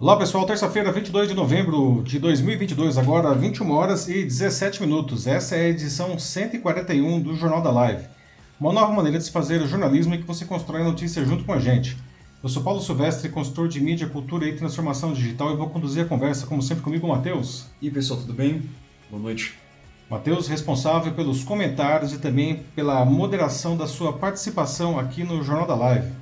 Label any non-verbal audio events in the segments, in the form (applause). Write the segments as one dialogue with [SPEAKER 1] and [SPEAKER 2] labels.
[SPEAKER 1] Olá pessoal, terça-feira, 22 de novembro de 2022, agora 21 horas e 17 minutos. Essa é a edição 141 do Jornal da Live. Uma nova maneira de se fazer jornalismo em que você constrói a notícia junto com a gente. Eu sou Paulo Silvestre, consultor de mídia, cultura e transformação digital e vou conduzir a conversa, como sempre, comigo, Matheus.
[SPEAKER 2] E pessoal, tudo bem? Boa noite.
[SPEAKER 1] Matheus, responsável pelos comentários e também pela moderação da sua participação aqui no Jornal da Live.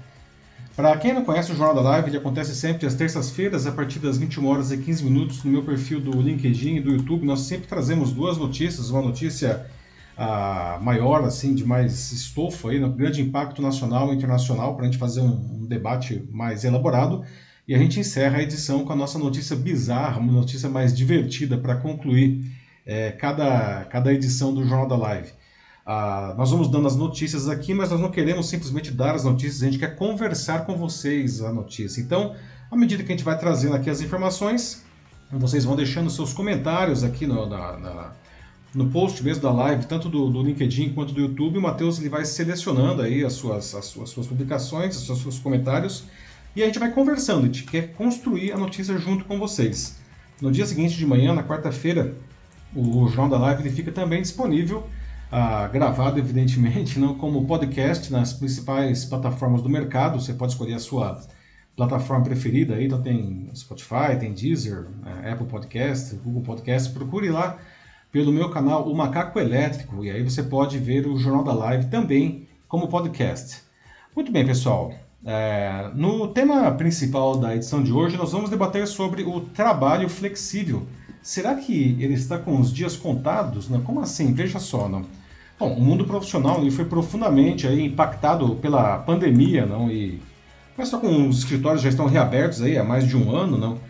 [SPEAKER 1] Para quem não conhece o Jornal da Live, ele acontece sempre às terças-feiras, a partir das 21 horas e 15 minutos, no meu perfil do LinkedIn e do YouTube. Nós sempre trazemos duas notícias, uma notícia ah, maior, assim, de mais estofo, aí, no grande impacto nacional e internacional, para a gente fazer um, um debate mais elaborado. E a gente encerra a edição com a nossa notícia bizarra, uma notícia mais divertida para concluir é, cada, cada edição do Jornal da Live. Ah, nós vamos dando as notícias aqui, mas nós não queremos simplesmente dar as notícias, a gente quer conversar com vocês a notícia. Então, à medida que a gente vai trazendo aqui as informações, vocês vão deixando seus comentários aqui no, na, na, no post mesmo da live, tanto do, do, LinkedIn quanto do YouTube. O Matheus ele vai selecionando aí as suas, as suas, as suas publicações, os seus, seus comentários, e a gente vai conversando. A gente quer construir a notícia junto com vocês. No dia seguinte de manhã, na quarta-feira, o Jornal da Live ele fica também disponível, ah, gravado evidentemente, não como podcast nas principais plataformas do mercado. Você pode escolher a sua plataforma preferida, aí, então tem Spotify, tem Deezer, né, Apple Podcast, Google Podcast. Procure lá pelo meu canal O Macaco Elétrico e aí você pode ver o Jornal da Live também como podcast. Muito bem, pessoal. É, no tema principal da edição de hoje, nós vamos debater sobre o trabalho flexível Será que ele está com os dias contados? Não? Como assim? Veja só. Não? Bom, o mundo profissional ele foi profundamente aí, impactado pela pandemia, não? E mas só com os escritórios já estão reabertos aí há mais de um ano, não?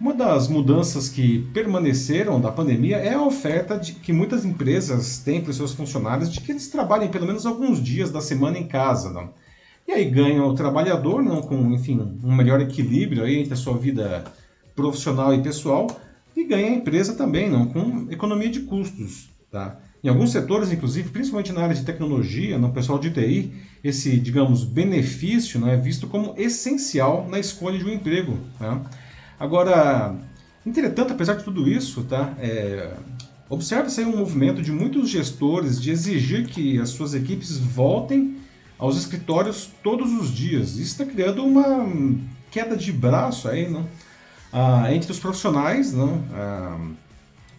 [SPEAKER 1] Uma das mudanças que permaneceram da pandemia é a oferta de que muitas empresas têm para os seus funcionários de que eles trabalhem pelo menos alguns dias da semana em casa, não? E aí ganha o trabalhador, não, com enfim um melhor equilíbrio aí entre a sua vida profissional e pessoal, e ganha a empresa também, não, com economia de custos. Tá? Em alguns setores, inclusive, principalmente na área de tecnologia, no pessoal de TI, esse, digamos, benefício é visto como essencial na escolha de um emprego. Tá? Agora, entretanto, apesar de tudo isso, tá, é, observa-se um movimento de muitos gestores de exigir que as suas equipes voltem aos escritórios todos os dias. Isso está criando uma queda de braço aí, não? ah, entre os profissionais, não, ah,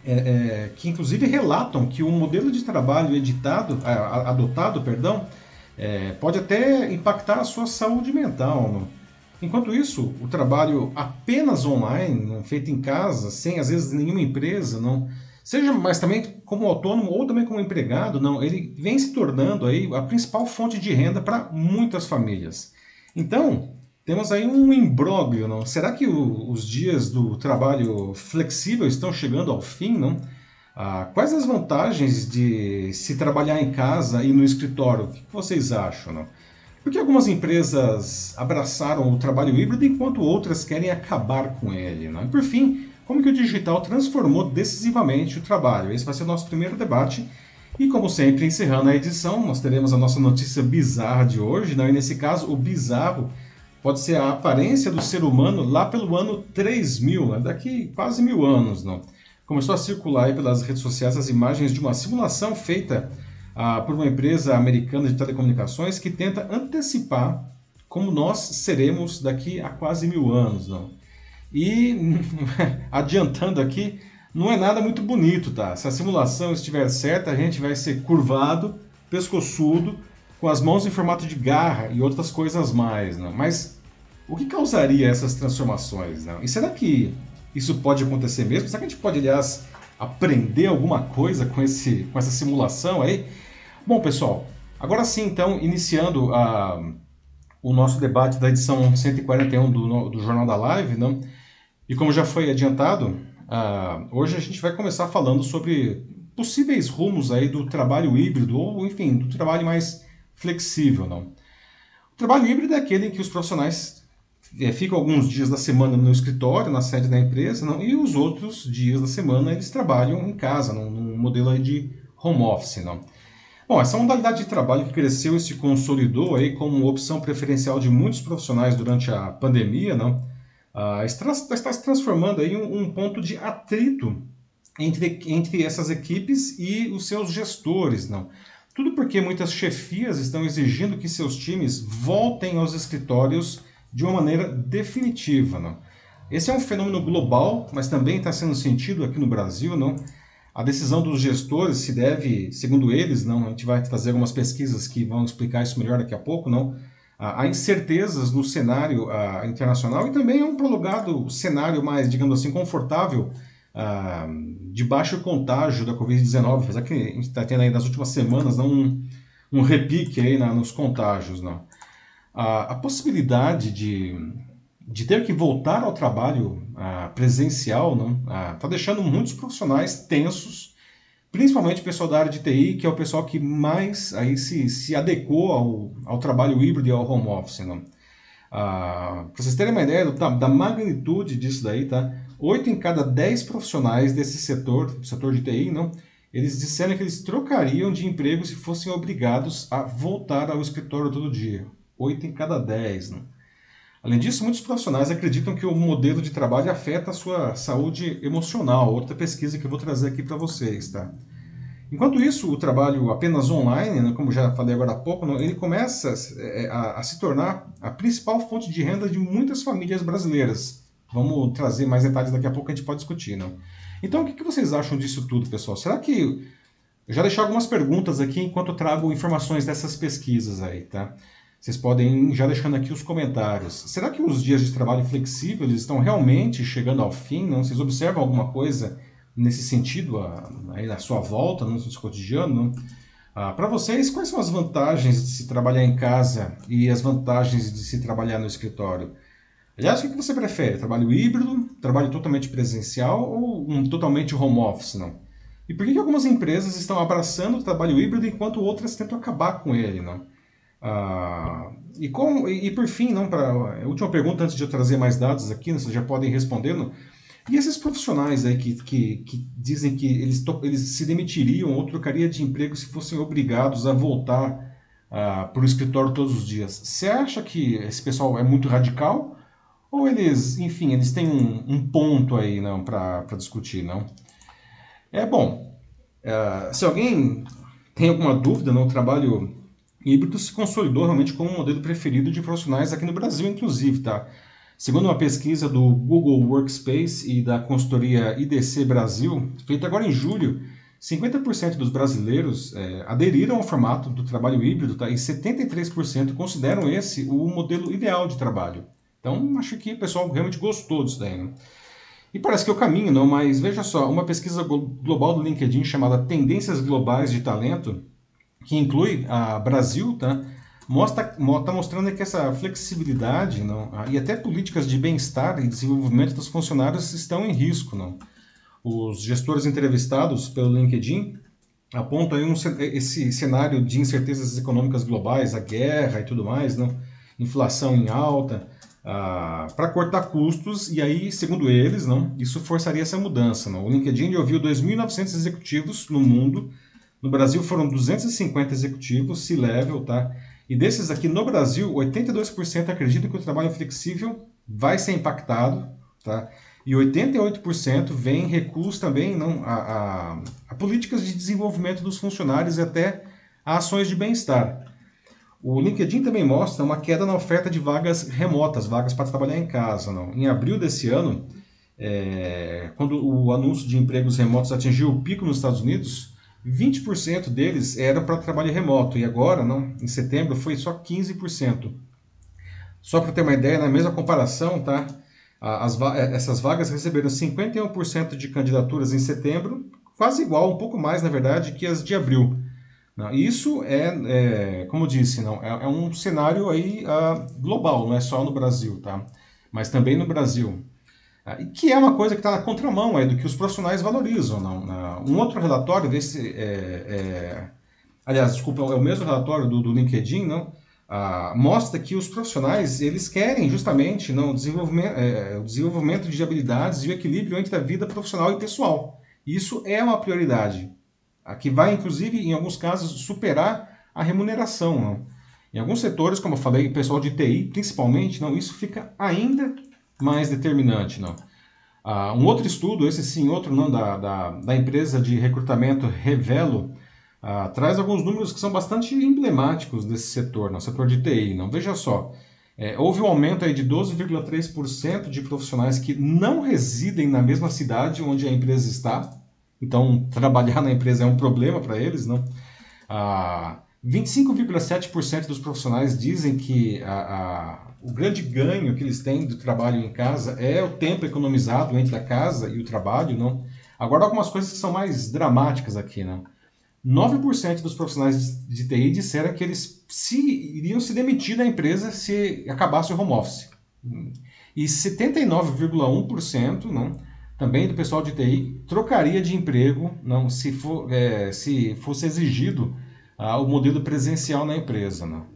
[SPEAKER 1] é, é, que inclusive relatam que o modelo de trabalho editado, adotado, perdão, é, pode até impactar a sua saúde mental. Não? Enquanto isso, o trabalho apenas online, não, feito em casa, sem às vezes nenhuma empresa, não, seja mas também como autônomo ou também como empregado, não, ele vem se tornando aí a principal fonte de renda para muitas famílias. Então, temos aí um imbróglio, não? Será que o, os dias do trabalho flexível estão chegando ao fim, não? Ah, quais as vantagens de se trabalhar em casa e no escritório? O que vocês acham, não? Porque algumas empresas abraçaram o trabalho híbrido enquanto outras querem acabar com ele, não? E por fim, como que o digital transformou decisivamente o trabalho? Esse vai ser o nosso primeiro debate. E como sempre, encerrando a edição, nós teremos a nossa notícia bizarra de hoje, não? E nesse caso, o bizarro pode ser a aparência do ser humano lá pelo ano 3000, né? daqui quase mil anos. Não? Começou a circular pelas redes sociais as imagens de uma simulação feita ah, por uma empresa americana de telecomunicações que tenta antecipar como nós seremos daqui a quase mil anos. Não? E (laughs) adiantando aqui, não é nada muito bonito, tá? Se a simulação estiver certa, a gente vai ser curvado, pescoçudo, com as mãos em formato de garra e outras coisas mais. Né? Mas o que causaria essas transformações? Né? E será que isso pode acontecer mesmo? Será que a gente pode, aliás, aprender alguma coisa com, esse, com essa simulação aí? Bom, pessoal, agora sim, então, iniciando a, o nosso debate da edição 141 do, do Jornal da Live, né? e como já foi adiantado, uh, hoje a gente vai começar falando sobre possíveis rumos aí do trabalho híbrido, ou enfim, do trabalho mais flexível, não. O trabalho híbrido é aquele em que os profissionais é, ficam alguns dias da semana no escritório, na sede da empresa, não, e os outros dias da semana eles trabalham em casa, num, num modelo de home office, não. Bom, essa modalidade de trabalho que cresceu e se consolidou aí como opção preferencial de muitos profissionais durante a pandemia, não, ah, está, está, se transformando aí em um, um ponto de atrito entre, entre essas equipes e os seus gestores, não? Tudo porque muitas chefias estão exigindo que seus times voltem aos escritórios de uma maneira definitiva, não? Esse é um fenômeno global, mas também está sendo sentido aqui no Brasil, não? A decisão dos gestores se deve, segundo eles, não, a gente vai trazer algumas pesquisas que vão explicar isso melhor daqui a pouco, não? Há incertezas no cenário uh, internacional e também é um prolongado cenário mais, digamos assim, confortável uh, de baixo contágio da Covid-19, apesar que a gente está tendo aí nas últimas semanas um, um repique aí na, nos contágios. Não. A, a possibilidade de, de ter que voltar ao trabalho uh, presencial está uh, deixando muitos profissionais tensos, principalmente o pessoal da área de TI, que é o pessoal que mais aí se, se adequou ao, ao trabalho híbrido e ao home office. Não. Uh, Para vocês terem uma ideia da, da magnitude disso daí, tá? 8 em cada 10 profissionais desse setor, setor de TI, não, eles disseram que eles trocariam de emprego se fossem obrigados a voltar ao escritório todo dia. 8 em cada 10. Não. Além disso, muitos profissionais acreditam que o modelo de trabalho afeta a sua saúde emocional. Outra pesquisa que eu vou trazer aqui para vocês, tá? Enquanto isso, o trabalho apenas online, né, como já falei agora há pouco, ele começa é, a, a se tornar a principal fonte de renda de muitas famílias brasileiras. Vamos trazer mais detalhes daqui a pouco, a gente pode discutir, não? Então, o que, vocês acham disso tudo, pessoal? Será que... Eu já deixei algumas perguntas aqui enquanto trago informações dessas pesquisas aí, tá? Vocês podem ir já deixando aqui os comentários. Será que os dias de trabalho flexíveis estão realmente chegando ao fim? Não? Vocês observam alguma coisa nesse sentido aí na sua volta, no seu cotidiano? Ah, Para vocês, quais são as vantagens de se trabalhar em casa e as vantagens de se trabalhar no escritório? Aliás, o que você prefere? Trabalho híbrido, trabalho totalmente presencial ou um totalmente home office? Não? E por que, algumas empresas estão abraçando o trabalho híbrido enquanto outras tentam acabar com ele? Não? Ah, e, e, e, por fim, não, para última pergunta antes de eu trazer mais dados aqui, vocês já podem respondendo. E esses profissionais aí que, que, que dizem que eles, eles se demitiriam ou trocariam de emprego se fossem obrigados a voltar ah, para o escritório todos os dias? Você acha que esse pessoal é muito radical? Ou eles, enfim, eles têm um, um ponto aí não para discutir, não? É bom. Uh, se alguém tem alguma dúvida, não, o trabalho híbrido se consolidou realmente como um modelo preferido de profissionais aqui no Brasil, inclusive, tá? Segundo uma pesquisa do Google Workspace e da consultoria IDC Brasil, feita agora em julho, 50% dos brasileiros é, aderiram ao formato do trabalho híbrido tá? e 73% consideram esse o modelo ideal de trabalho. Então, acho que o pessoal realmente gostou disso daí. Né? E parece que é o caminho, não, mas veja só, uma pesquisa global do LinkedIn chamada Tendências Globais de Talento, que inclui a Brasil, tá? Mostra, está mostrando que essa flexibilidade não, e até políticas de bem-estar e desenvolvimento dos funcionários estão em risco. Não? Os gestores entrevistados pelo LinkedIn apontam um, esse cenário de incertezas econômicas globais, a guerra e tudo mais, não? inflação em alta, ah, para cortar custos, e aí, segundo eles, não, isso forçaria essa mudança. Não? O LinkedIn ouviu 2.900 executivos no mundo, no Brasil foram 250 executivos, C-level, tá? E desses aqui no Brasil, 82% acreditam que o trabalho flexível vai ser impactado, tá? E 88% vem recursos também não, a, a, a políticas de desenvolvimento dos funcionários e até a ações de bem-estar. O LinkedIn também mostra uma queda na oferta de vagas remotas, vagas para trabalhar em casa. Não? Em abril desse ano, é, quando o anúncio de empregos remotos atingiu o pico nos Estados Unidos, 20% deles era para trabalho remoto e agora, não, em setembro, foi só 15%. Só para ter uma ideia, na mesma comparação, tá? As, essas vagas receberam 51% de candidaturas em setembro, quase igual, um pouco mais, na verdade, que as de abril. Isso é, é, como disse, não, é, é um cenário aí uh, global, não é só no Brasil, tá? Mas também no Brasil. Uh, que é uma coisa que está na contramão aí do que os profissionais valorizam. Não? Uh, um outro relatório desse, é, é, aliás, desculpa, é o mesmo relatório do, do LinkedIn, não? Ah, mostra que os profissionais eles querem justamente não, desenvolvimento, é, o desenvolvimento de habilidades e o equilíbrio entre a vida profissional e pessoal. Isso é uma prioridade que vai, inclusive, em alguns casos, superar a remuneração. Não? Em alguns setores, como eu falei, pessoal de TI, principalmente, não, isso fica ainda mais determinante, não. Ah, um outro estudo, esse sim, outro não, da, da, da empresa de recrutamento Revelo, ah, traz alguns números que são bastante emblemáticos desse setor, no setor de TI. Não veja só, é, houve um aumento aí de 12,3% de profissionais que não residem na mesma cidade onde a empresa está. Então, trabalhar na empresa é um problema para eles, não? Ah, 25,7% dos profissionais dizem que a, a, o grande ganho que eles têm do trabalho em casa é o tempo economizado entre a casa e o trabalho, não? Agora, algumas coisas que são mais dramáticas aqui, não? 9% dos profissionais de TI disseram que eles se, iriam se demitir da empresa se acabasse o home office. E 79,1% não, também do pessoal de TI trocaria de emprego não, se, for, é, se fosse exigido ah, o modelo presencial na empresa. Não.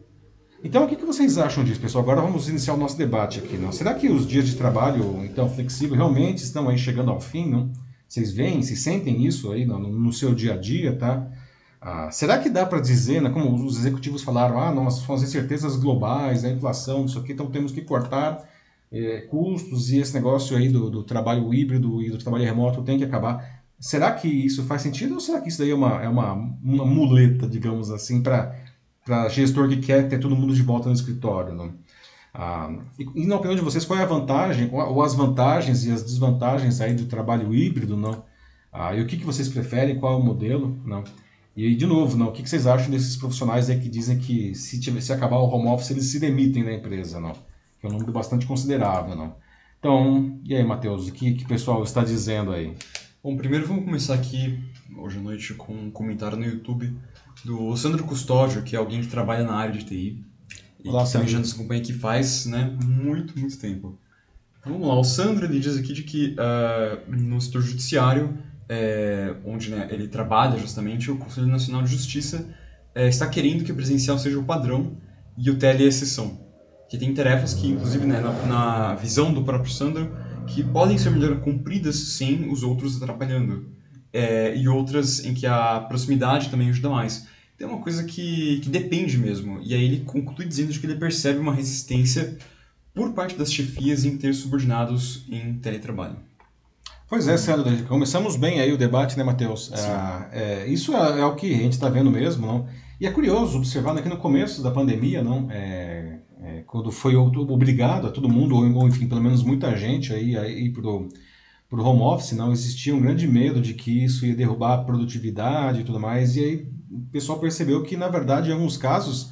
[SPEAKER 1] Então, o que, que vocês acham disso, pessoal? Agora vamos iniciar o nosso debate aqui. Não? Será que os dias de trabalho então flexível realmente estão aí chegando ao fim? Não? Vocês veem, se sentem isso aí no, no seu dia a dia, tá? Ah, será que dá para dizer, né, como os executivos falaram, ah, não, são as incertezas globais, a inflação, isso aqui, então temos que cortar é, custos e esse negócio aí do, do, trabalho híbrido e do trabalho remoto tem que acabar. Será que isso faz sentido ou será que isso daí é uma, é uma, uma muleta, digamos assim, para gestor que quer ter todo mundo de volta no escritório? Não? Ah, e, e, na opinião de vocês, qual é a vantagem, ou as vantagens e as desvantagens aí do trabalho híbrido? Não? Ah, e o que, que vocês preferem, qual é o modelo? Não? E de novo, não, o que vocês acham desses profissionais aí que dizem que se, tiver, se acabar o home office eles se demitem da empresa, não? Que é um número bastante considerável, não? Então, e aí, Matheus, o que, que o pessoal está dizendo aí?
[SPEAKER 2] Bom, primeiro vamos começar aqui, hoje à noite, com um comentário no YouTube do Sandro Custódio, que é alguém que trabalha na área de TI. E Olá, que também já nos acompanha aqui faz né, muito, muito tempo. Então, vamos lá, o Sandro ele diz aqui de que uh, no setor judiciário é, onde né, ele trabalha justamente, o Conselho Nacional de Justiça é, está querendo que o presencial seja o padrão e o tele é a exceção. Que tem tarefas que, inclusive, né, na, na, visão do próprio Sandro, que podem ser melhor cumpridas sem os outros atrapalhando. É, e outras em que a proximidade também ajuda mais. Tem uma coisa que, que depende mesmo. E aí ele conclui dizendo que ele percebe uma resistência por parte das chefias em ter subordinados em teletrabalho.
[SPEAKER 1] Pois é, Sandro, começamos bem aí o debate, né, Matheus? É, é, isso é, é, o que a gente está vendo mesmo, não? E é curioso observar né, que no começo da pandemia, não, é, quando foi obrigado a todo mundo, ou enfim, pelo menos muita gente aí a ir para o home office, não existia um grande medo de que isso ia derrubar a produtividade e tudo mais, e aí o pessoal percebeu que, na verdade, em alguns casos,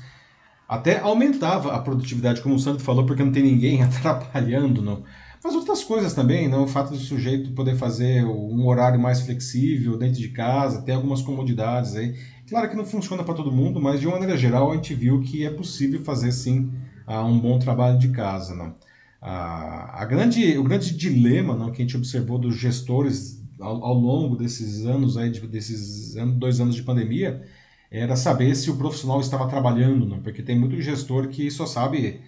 [SPEAKER 1] até aumentava a produtividade, como o Sandro falou, porque não tem ninguém (laughs) atrapalhando, não. Mas outras coisas também, né? o fato do sujeito poder fazer um horário mais flexível dentro de casa, ter algumas comodidades aí. Claro que não funciona para todo mundo, mas de uma maneira geral a gente viu que é possível fazer sim ah, um bom trabalho de casa. Né? A, a grande, o grande dilema não, que a gente observou dos gestores ao, ao longo desses anos, aí, desses dois anos de pandemia, era saber se o profissional estava trabalhando, não? porque tem muito gestor que só sabe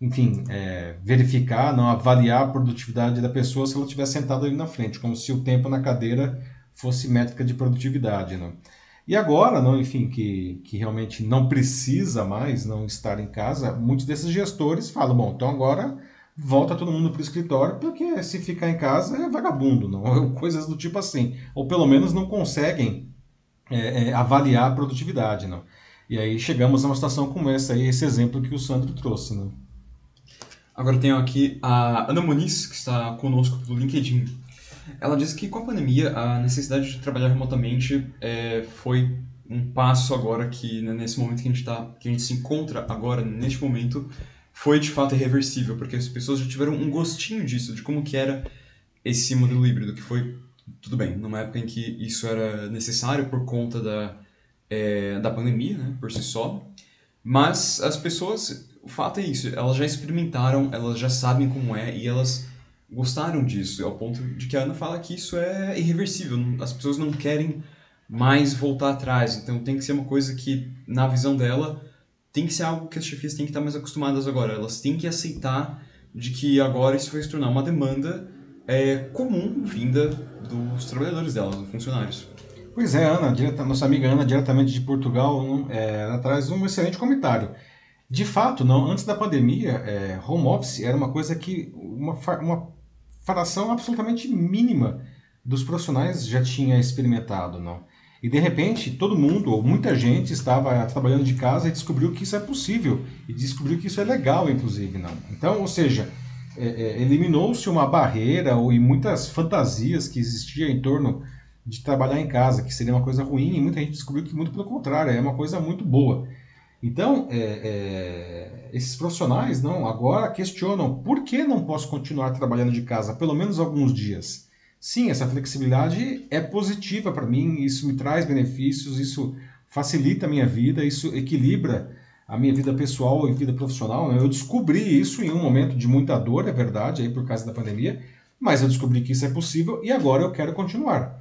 [SPEAKER 1] enfim, é, verificar, não avaliar a produtividade da pessoa se ela estiver sentada ali na frente, como se o tempo na cadeira fosse métrica de produtividade, não? E agora, não, enfim, que, que realmente não precisa mais não estar em casa, muitos desses gestores falam, bom, então agora volta todo mundo para o escritório, porque se ficar em casa é vagabundo, não? (laughs) Coisas do tipo assim, ou pelo menos não conseguem é, é, avaliar a produtividade, não? E aí chegamos a uma situação como essa aí, esse exemplo que o Sandro trouxe, não?
[SPEAKER 2] Agora tenho aqui a Ana Muniz, que está conosco pelo LinkedIn. Ela diz que com a pandemia a necessidade de trabalhar remotamente é, foi um passo agora que né, nesse momento que a gente tá, que a gente se encontra agora neste momento foi de fato irreversível, porque as pessoas já tiveram um gostinho disso, de como que era esse modelo híbrido, que foi tudo bem, numa época em que isso era necessário por conta da é, da pandemia, né, por si só, mas as pessoas o fato é isso, elas já experimentaram, elas já sabem como é e elas gostaram disso, ao ponto de que a Ana fala que isso é irreversível, as pessoas não querem mais voltar atrás, então tem que ser uma coisa que, na visão dela, tem que ser algo que as chefias têm que estar mais acostumadas agora, elas têm que aceitar de que agora isso vai se tornar uma demanda é, comum vinda dos trabalhadores delas, dos funcionários.
[SPEAKER 1] Pois é, Ana, direta, nossa amiga Ana, diretamente de Portugal, é, ela traz um excelente comentário. De fato, não. Antes da pandemia, é, home office era uma coisa que uma, uma fração absolutamente mínima dos profissionais já tinha experimentado, não. E de repente, todo mundo, ou muita gente, estava trabalhando de casa e descobriu que isso é possível. E descobriu que isso é legal, inclusive, não. Então, ou seja, é, é, eliminou-se uma barreira ou e muitas fantasias que existia em torno de trabalhar em casa, que seria uma coisa ruim, e muita gente descobriu que, muito pelo contrário, é uma coisa muito boa. Então, é, é, esses profissionais não agora questionam por que não posso continuar trabalhando de casa pelo menos alguns dias. Sim, essa flexibilidade é positiva para mim, isso me traz benefícios, isso facilita a minha vida, isso equilibra a minha vida pessoal e vida profissional. Né? Eu descobri isso em um momento de muita dor, é verdade, aí por causa da pandemia, mas eu descobri que isso é possível e agora eu quero continuar.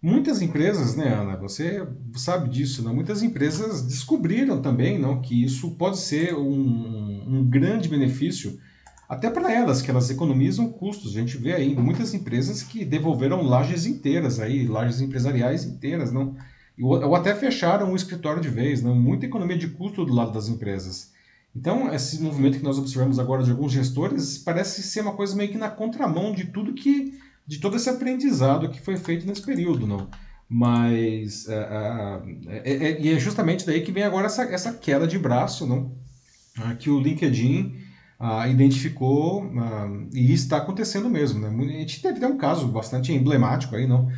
[SPEAKER 1] Muitas empresas, né, Ana, você sabe disso, né? muitas empresas descobriram também não, que isso pode ser um, um grande benefício até para elas, que elas economizam custos. A gente vê aí muitas empresas que devolveram lajes inteiras, aí, lajes empresariais inteiras, não? ou até fecharam o escritório de vez, não? muita economia de custo do lado das empresas. Então, esse movimento que nós observamos agora de alguns gestores parece ser uma coisa meio que na contramão de tudo que, de todo esse aprendizado que foi feito nesse período, não? Mas, é, é, é, e é justamente daí que vem agora essa, essa queda de braço, não? Ah, que o LinkedIn ah, identificou ah, e está acontecendo mesmo. Né? A gente teve um caso bastante emblemático aí, não?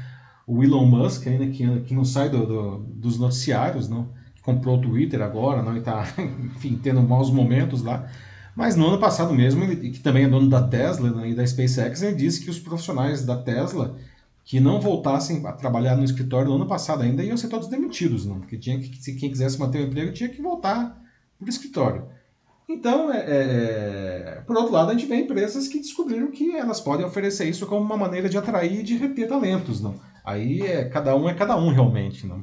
[SPEAKER 1] O Elon Musk, ainda que, que não sai do, do, dos noticiários, não? Que comprou o Twitter agora, não? E está, (laughs) enfim, tendo maus momentos lá. Mas no ano passado mesmo, ele, que também é dono da Tesla né, e da SpaceX, ele disse que os profissionais da Tesla que não voltassem a trabalhar no escritório no ano passado ainda iam ser todos demitidos, não? Porque tinha que, se quem quisesse manter o emprego tinha que voltar para o escritório. Então, é, é, é, por outro lado, a gente vê empresas que descobriram que elas podem oferecer isso como uma maneira de atrair e de reter talentos, não? Aí é, cada um é cada um realmente, não?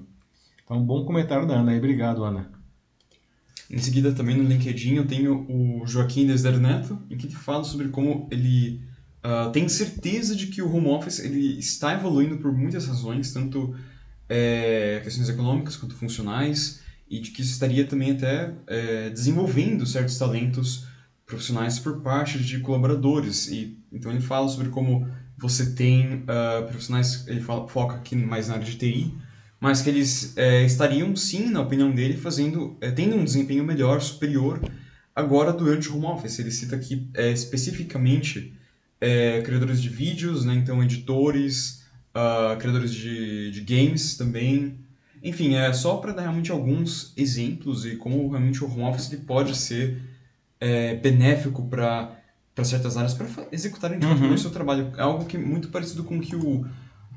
[SPEAKER 1] Então, bom comentário da Ana aí. Obrigado, Ana.
[SPEAKER 2] Em seguida, também no LinkedIn, eu tenho o Joaquim Desder Neto, em que ele fala sobre como ele uh, tem certeza de que o home office ele está evoluindo por muitas razões, tanto é, questões econômicas quanto funcionais, e de que isso estaria também até é, desenvolvendo certos talentos profissionais por parte de colaboradores. E então ele fala sobre como você tem uh, profissionais, ele fala, foca aqui mais na área de TI, mas que eles é, estariam sim, na opinião dele, fazendo, é, tendo um desempenho melhor, superior, agora durante o home office. Ele cita aqui é, especificamente criadores de vídeos, né, então editores, uh, criadores de, de games também, enfim, é só para dar realmente alguns exemplos e como realmente o home office ele pode ser benéfico para para certas áreas para executarem de uhum. o seu trabalho. É algo que é muito parecido com o que o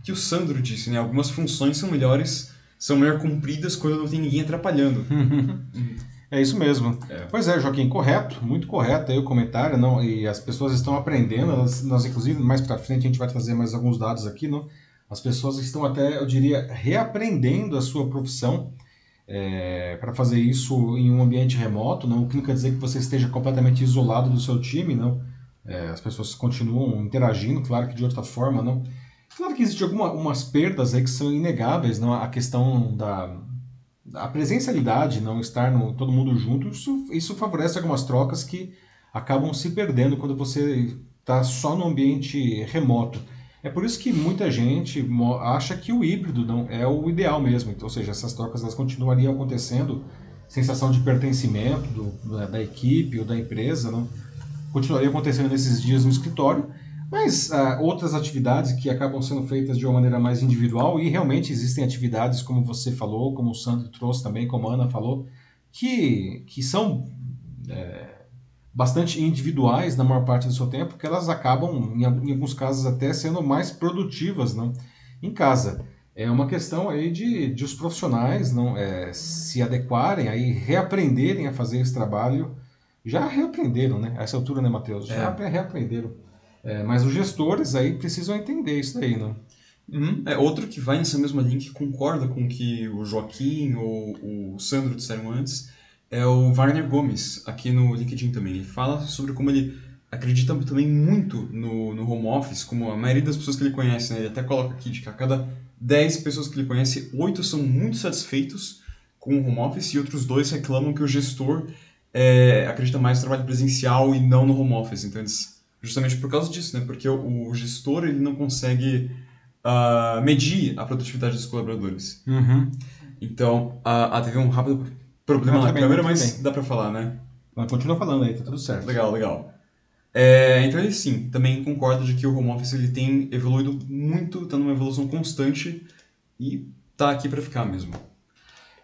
[SPEAKER 2] que o Sandro disse, né? Algumas funções são melhores, são melhor cumpridas quando não tem ninguém atrapalhando. (laughs)
[SPEAKER 1] É isso mesmo. É. Pois é, Joaquim, correto, muito correto aí o comentário, não? E as pessoas estão aprendendo, nós, nós inclusive mais para frente a gente vai trazer mais alguns dados aqui, não? As pessoas estão até, eu diria, reaprendendo a sua profissão é, para fazer isso em um ambiente remoto, não, o que não quer dizer que você esteja completamente isolado do seu time, não. É, as pessoas continuam interagindo, claro que de outra forma, não. Claro que existem algumas perdas aí que são inegáveis, não. A questão da presencialidade, não estar no, todo mundo junto, isso, isso favorece algumas trocas que acabam se perdendo quando você está só no ambiente remoto. É por isso que muita gente acha que o híbrido não é o ideal mesmo. Então, ou seja, essas trocas elas continuariam acontecendo, sensação de pertencimento do, da equipe ou da empresa, não continuaria acontecendo nesses dias no escritório, mas ah, outras atividades que acabam sendo feitas de uma maneira mais individual e realmente existem atividades como você falou, como o Sandro trouxe também, como a Ana falou, que, que são é, bastante individuais na maior parte do seu tempo, que elas acabam, em, em alguns casos, até sendo mais produtivas não? em casa. É uma questão aí de, de os profissionais não é, se adequarem, aí reaprenderem a fazer esse trabalho. Já reaprenderam, né? A essa altura, né, Matheus? Já é. reaprenderam. É, mas os gestores aí precisam entender isso daí, não?
[SPEAKER 2] Uhum. É outro que vai nessa mesma linha que concorda com que o Joaquim ou o Sandro disseram antes, é o Wagner Gomes, aqui no LinkedIn também. Ele fala sobre como ele acredita também muito no, no home office, como a maioria das pessoas que ele conhece, né? Ele até coloca aqui de que a cada 10 pessoas que ele conhece, 8 são muito satisfeitos com o home office e outros dois reclamam que o gestor é, acredita mais no trabalho presencial e não no home office. Então eles justamente por causa disso, né? Porque o, gestor ele não consegue uh, medir a produtividade dos colaboradores.
[SPEAKER 1] Uhum.
[SPEAKER 2] Então, uh, teve um rápido problema na câmera, mas
[SPEAKER 1] bem.
[SPEAKER 2] dá pra falar, né?
[SPEAKER 1] Mas continua falando aí, tá tudo certo.
[SPEAKER 2] Legal, legal. É, então ele sim, também concorda de que o home office ele tem evoluído muito, tá numa evolução constante e tá aqui para ficar mesmo.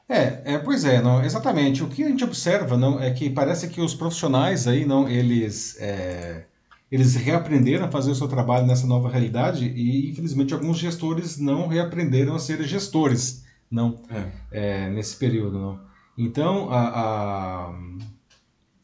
[SPEAKER 1] É, é, pois é, não, exatamente. O que a gente observa não é que parece que os profissionais aí não eles é, eles reaprenderam a fazer o seu trabalho nessa nova realidade e infelizmente alguns gestores não reaprenderam a ser gestores não
[SPEAKER 2] É.
[SPEAKER 1] é, nesse período não. Então a, a-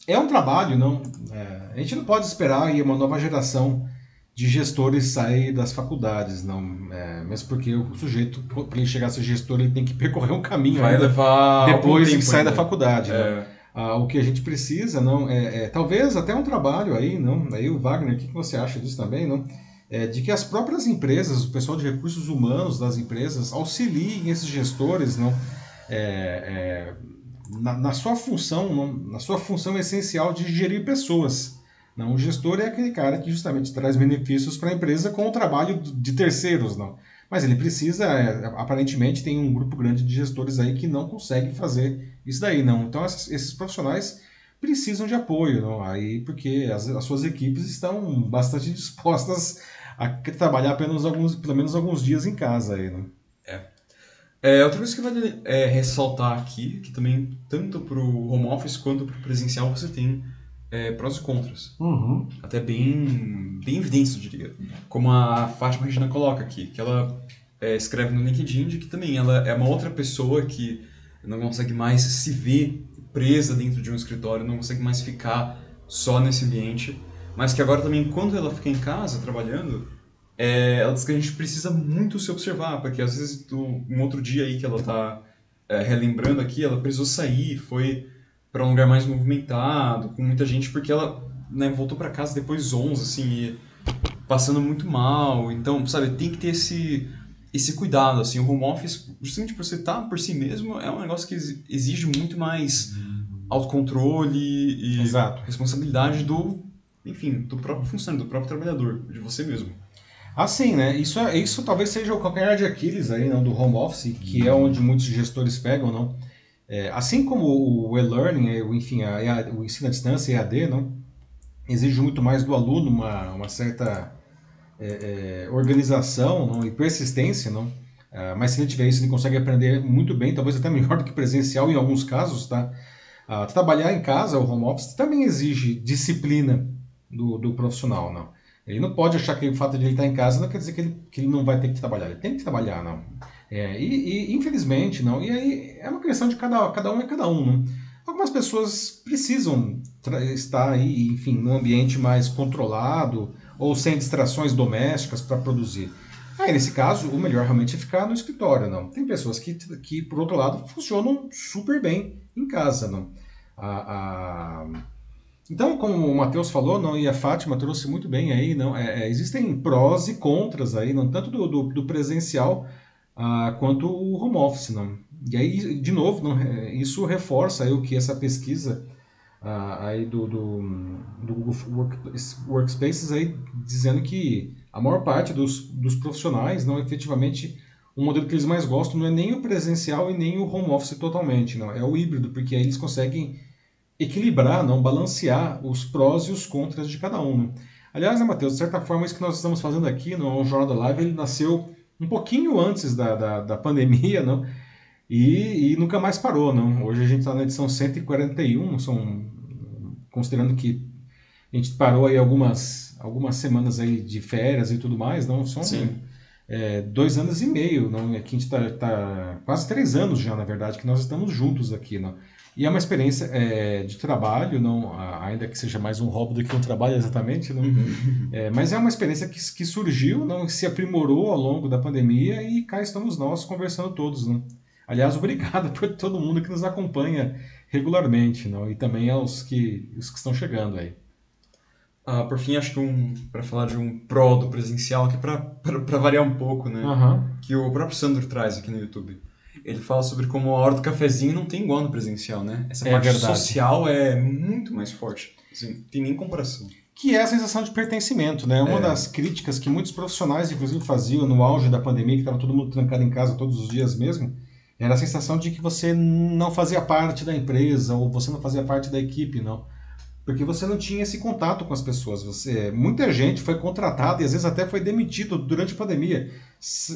[SPEAKER 1] é um trabalho não é, a gente não pode esperar aí uma nova geração de gestores sair das faculdades não é, mesmo porque o sujeito para ele chegar a ser gestor ele tem que percorrer um caminho
[SPEAKER 2] Vai
[SPEAKER 1] ainda
[SPEAKER 2] levar
[SPEAKER 1] depois que sai
[SPEAKER 2] ainda.
[SPEAKER 1] da faculdade. né? Ah, o que a gente precisa, não, é, é talvez até um trabalho aí, não? Aí o Wagner, o que que você acha disso também, não? É, de que as próprias empresas, o pessoal de recursos humanos das empresas, auxiliem esses gestores, não? É, é, na, na sua função, não, na sua função essencial de gerir pessoas. Não, o gestor é aquele cara que justamente traz benefícios para a empresa com o trabalho de terceiros, não. Mas ele precisa, é, aparentemente, tem um grupo grande de gestores aí que não consegue fazer isso daí, não. Então, esses profissionais precisam de apoio, não? Aí, porque as, as suas equipes estão bastante (laughs) dispostas a trabalhar apenas alguns, pelo menos alguns dias em casa aí, não?
[SPEAKER 2] É, outra coisa que vale é, ressaltar aqui, que também, tanto para o home office quanto para o presencial, você tem é, prós e contras.
[SPEAKER 1] Uhum.
[SPEAKER 2] Até bem, bem evidentes, eu diria. Como a Fátima Regina coloca aqui, que ela é, escreve no LinkedIn de que também ela é uma outra pessoa que não consegue mais se ver presa dentro de um escritório, não consegue mais ficar só nesse ambiente, mas que agora também, quando ela fica em casa trabalhando, é, ela diz que a gente precisa muito se observar, porque às vezes do, um outro dia aí que ela tá é, relembrando aqui, ela precisou sair, foi para um lugar mais movimentado, com muita gente, porque ela né, voltou para casa depois 11, assim, e passando muito mal. Então, sabe, tem que ter esse esse cuidado, assim, o home office, justamente por você estar por si mesmo, é um negócio que exi- exige muito mais autocontrole e
[SPEAKER 1] Exato.
[SPEAKER 2] responsabilidade do, enfim, do próprio funcionário, do próprio trabalhador, de você mesmo.
[SPEAKER 1] Assim, né? Isso, é- isso talvez seja o calcanhar de Aquiles aí, não, do home office, que é onde muitos gestores pegam, não? É, assim como o e-learning, é, o- enfim, a, EA o ensino à distância, EAD, não? Exige muito mais do aluno uma, uma certa é, é, organização não? e persistência, não? Ah, mas se ele tiver isso, ele consegue aprender muito bem, talvez até (laughs) melhor do que presencial em alguns casos, tá? Ah, trabalhar em casa, o home office, também exige disciplina do, do profissional, não? Ele não pode achar que o fato de ele estar em casa não quer dizer que ele, que ele não vai ter que trabalhar. Ele tem que trabalhar, não. É, e, e, infelizmente, não. E aí é uma questão de cada, cada um é cada um. Algumas pessoas precisam estar aí, enfim, num ambiente mais controlado ou sem distrações domésticas para produzir. Aí, nesse caso, o melhor realmente é ficar no escritório, não. Tem pessoas que, que por outro lado, funcionam super bem em casa, não. A, a- Então, como o Matheus falou, não, e a Fátima trouxe muito bem aí, não, é, é, existem prós e contras aí, não, tanto do, do, do presencial ah, quanto o home office, não. E aí, de novo, não, é, isso reforça aí o que essa pesquisa ah, aí do, do, do Google Work- Workspaces aí dizendo que a maior parte dos, dos profissionais, não, efetivamente, o modelo que eles mais gostam não é nem o presencial e nem o home office totalmente, não, é o híbrido, porque aí eles conseguem equilibrar, não balancear os prós e os contras de cada um. Aliás, né, Matheus, de certa forma, isso que nós estamos fazendo aqui no Jornal da Live, ele nasceu um pouquinho antes da, da, da pandemia, não? E, e nunca mais parou, não? Hoje a gente está na edição 141, são, considerando que a gente parou aí algumas, algumas semanas aí de férias e tudo mais, não? São é, dois anos e meio, não? Aqui a gente está tá quase três anos já, na verdade, que nós estamos juntos aqui, não? E é uma experiência é, de trabalho, não, ainda que seja mais um hobby do que um trabalho exatamente, não? É, mas é uma experiência que, que surgiu, não, se aprimorou ao longo da pandemia e cá estamos nós conversando todos, não? Aliás, (laughs) obrigado por todo mundo que nos acompanha regularmente, não? E também aos que, os que estão chegando aí.
[SPEAKER 2] Ah, por fim, acho que um, para falar de um pró do presencial, que para variar um pouco, né?
[SPEAKER 1] Aham.
[SPEAKER 2] que o próprio Sandro traz aqui no YouTube. Ele fala sobre como a hora do cafezinho não tem igual no presencial, né? Essa
[SPEAKER 1] É
[SPEAKER 2] parte
[SPEAKER 1] verdade.
[SPEAKER 2] social é muito mais forte. Assim, tem nem comparação.
[SPEAKER 1] que é a sensação de pertencimento, né? Uma
[SPEAKER 2] É.
[SPEAKER 1] das críticas que muitos profissionais, inclusive, faziam no auge da pandemia, que estava todo mundo trancado em casa todos os dias mesmo, era a sensação de que você não fazia parte da empresa ou você não fazia parte da equipe, não. Porque você não tinha esse contato com as pessoas. Você, muita gente foi contratada e às vezes até foi demitido durante a pandemia.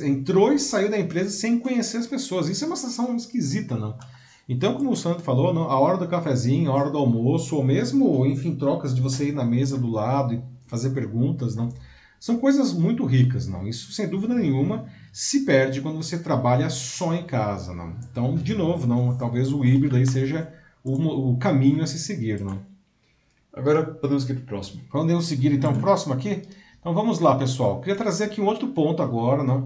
[SPEAKER 1] Entrou e saiu da empresa sem conhecer as pessoas. Isso é uma sensação esquisita, não? Então, como o Sandro falou, não, a hora do cafezinho, a hora do almoço, ou mesmo, enfim, trocas de você ir na mesa do lado e fazer perguntas, não? São coisas muito ricas, não? Isso, sem dúvida nenhuma, se perde quando você trabalha só em casa, não? Então, de novo, não, talvez o híbrido aí seja o, o caminho a se seguir, não?
[SPEAKER 2] Agora podemos ir para o próximo.
[SPEAKER 1] Podemos seguir então o próximo aqui? Então vamos lá, pessoal. Queria trazer aqui um outro ponto agora, né?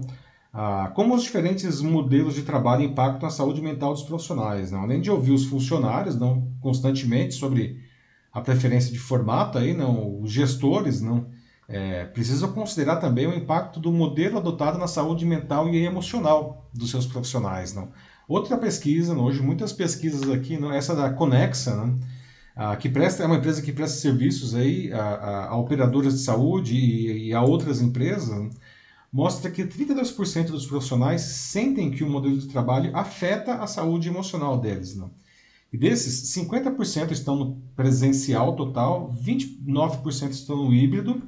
[SPEAKER 1] Ah, como os diferentes modelos de trabalho impactam a saúde mental dos profissionais, não? Além de ouvir os funcionários, não, constantemente sobre a preferência de formato aí, não, os gestores, não, é, precisam considerar também o impacto do modelo adotado na saúde mental e emocional dos seus profissionais, não? Outra pesquisa, não, hoje muitas pesquisas aqui, não, essa da Conexa, não, ah, que presta, é uma empresa que presta serviços aí a, a, a operadoras de saúde e, e a outras empresas, mostra que 32% dos profissionais sentem que o modelo de trabalho afeta a saúde emocional deles. Não? E desses, 50% estão no presencial total, 29% estão no híbrido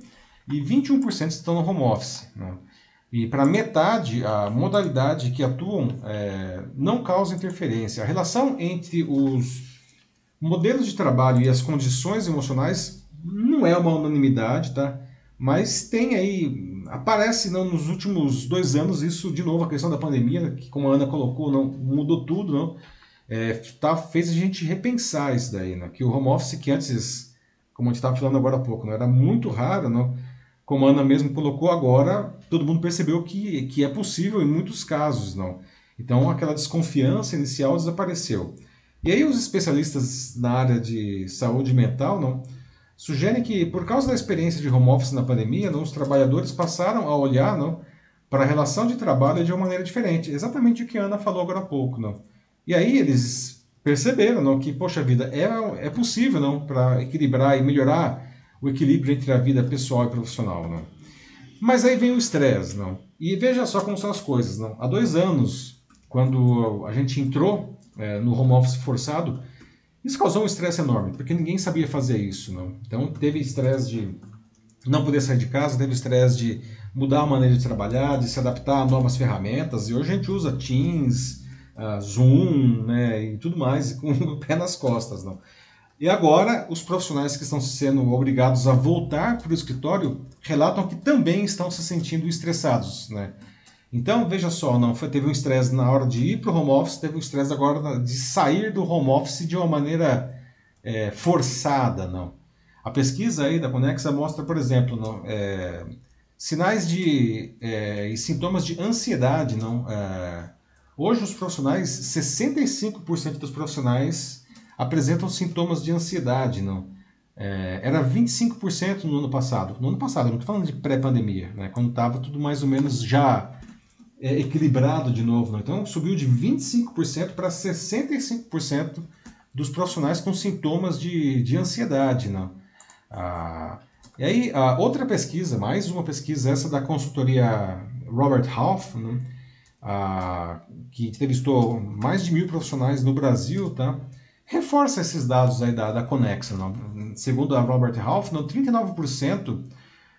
[SPEAKER 1] e 21% estão no home office. Não? E para metade, a modalidade que atuam é, não causa interferência. A relação entre os modelos de trabalho e as condições emocionais não é uma unanimidade, tá? Mas tem aí, aparece não, nos últimos dois anos, isso de novo, a questão da pandemia, que como a Ana colocou, não mudou tudo, não? É, tá, fez a gente repensar isso daí, né? Que o home office que antes, como a gente estava falando agora há pouco, não era muito raro, não? Como a Ana mesmo colocou agora, todo mundo percebeu que, que é possível em muitos casos, não? Então aquela desconfiança inicial desapareceu. E aí os especialistas na área de saúde mental não sugerem que por causa da experiência de home office na pandemia, não, os trabalhadores passaram a olhar não, para a relação de trabalho de uma maneira diferente, exatamente o que a Ana falou agora há pouco, não. E aí eles perceberam não, que poxa vida é, é possível não para equilibrar e melhorar o equilíbrio entre a vida pessoal e profissional, não. Mas aí vem o estresse, não. E veja só como são as coisas, não. Há dois anos, quando a gente entrou é, no home office forçado, isso causou um estresse enorme, porque ninguém sabia fazer isso. Não? Então teve estresse de não poder sair de casa, teve estresse de mudar a maneira de trabalhar, de se adaptar a novas ferramentas, e hoje a gente usa Teams, uh, Zoom né, e tudo mais, (laughs) com o pé nas costas. Não? E agora, os profissionais que estão sendo obrigados a voltar para o escritório relatam que também estão se sentindo estressados. Né? Então, veja só, não foi, teve um estresse na hora de ir para o home office, teve um estresse agora de sair do home office de uma maneira é, forçada, não. A pesquisa aí da Conexa mostra, por exemplo, não, é, sinais de é, e sintomas de ansiedade, não. É, hoje os profissionais, 65% dos profissionais apresentam sintomas de ansiedade, não. É, era 25% no ano passado. No ano passado, não estou falando de pré-pandemia, né, quando estava tudo mais ou menos já é, equilibrado de novo. Né? Então subiu de 25% para 65% dos profissionais com sintomas de, de ansiedade. Né? Ah, e aí, a outra pesquisa, mais uma pesquisa, essa da consultoria Robert Half, né? ah, que entrevistou mais de mil profissionais no Brasil, tá? Reforça esses dados aí da, da Conexa. Segundo a Robert Half, né? 39%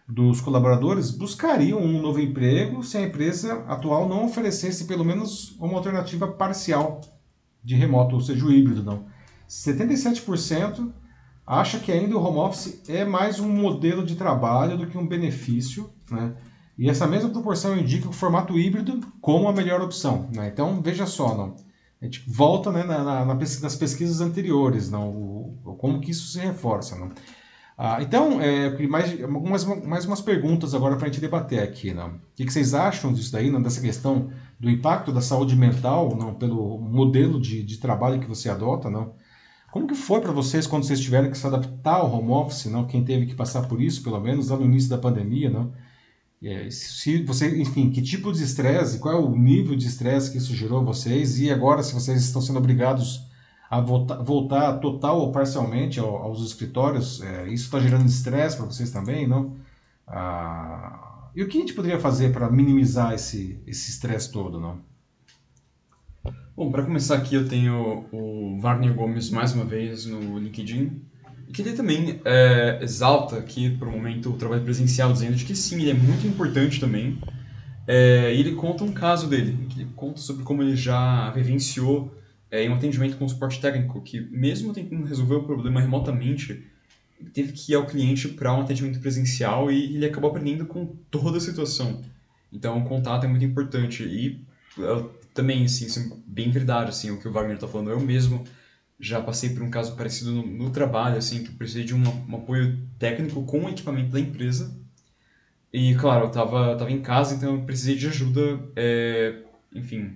[SPEAKER 1] dos colaboradores buscariam um novo emprego se a empresa atual não oferecesse pelo menos uma alternativa parcial de remoto, ou seja, o híbrido. Não. 77% acha que ainda o home office é mais um modelo de trabalho do que um benefício, né? E essa mesma proporção indica o formato híbrido como a melhor opção. Né? Então, veja só, não. A gente volta né, na, na, nas pesquisas anteriores, não, o, como que isso se reforça. Não? Ah, então, é, mais, algumas, mais umas perguntas agora para a gente debater aqui. Não? O que, que vocês acham disso daí, não, dessa questão do impacto da saúde mental não, pelo modelo de, de trabalho que você adota? Não? Como que foi para vocês quando vocês tiveram que se adaptar ao home office? Não? Quem teve que passar por isso, pelo menos lá no início da pandemia? Não? Se você, enfim, que tipo de estresse, qual é o nível de estresse que isso gerou vocês? E agora, se vocês estão sendo obrigados a voltar, voltar total ou parcialmente aos escritórios, é, isso está gerando estresse para vocês também, não? Ah, e o que a gente poderia fazer para minimizar esse estresse todo, não?
[SPEAKER 2] Bom, para começar aqui eu tenho o Wagner Gomes mais uma vez no LinkedIn, que ele também é, exalta aqui por um momento o trabalho presencial, dizendo de que sim, ele é muito importante também. É, e ele conta um caso dele, que ele conta sobre como ele já vivenciou é, em um atendimento com suporte técnico, que mesmo tentando resolver o problema remotamente, teve que ir ao cliente para um atendimento presencial e ele acabou aprendendo com toda a situação. Então, o contato é muito importante. E também, assim, assim, bem verdade, assim, o que o Wagner está falando. Eu mesmo já passei por um caso parecido no, no trabalho, assim, que precisei de um, um, apoio técnico com o equipamento da empresa. E, claro, eu estava tava em casa, então eu precisei de ajuda, é, enfim,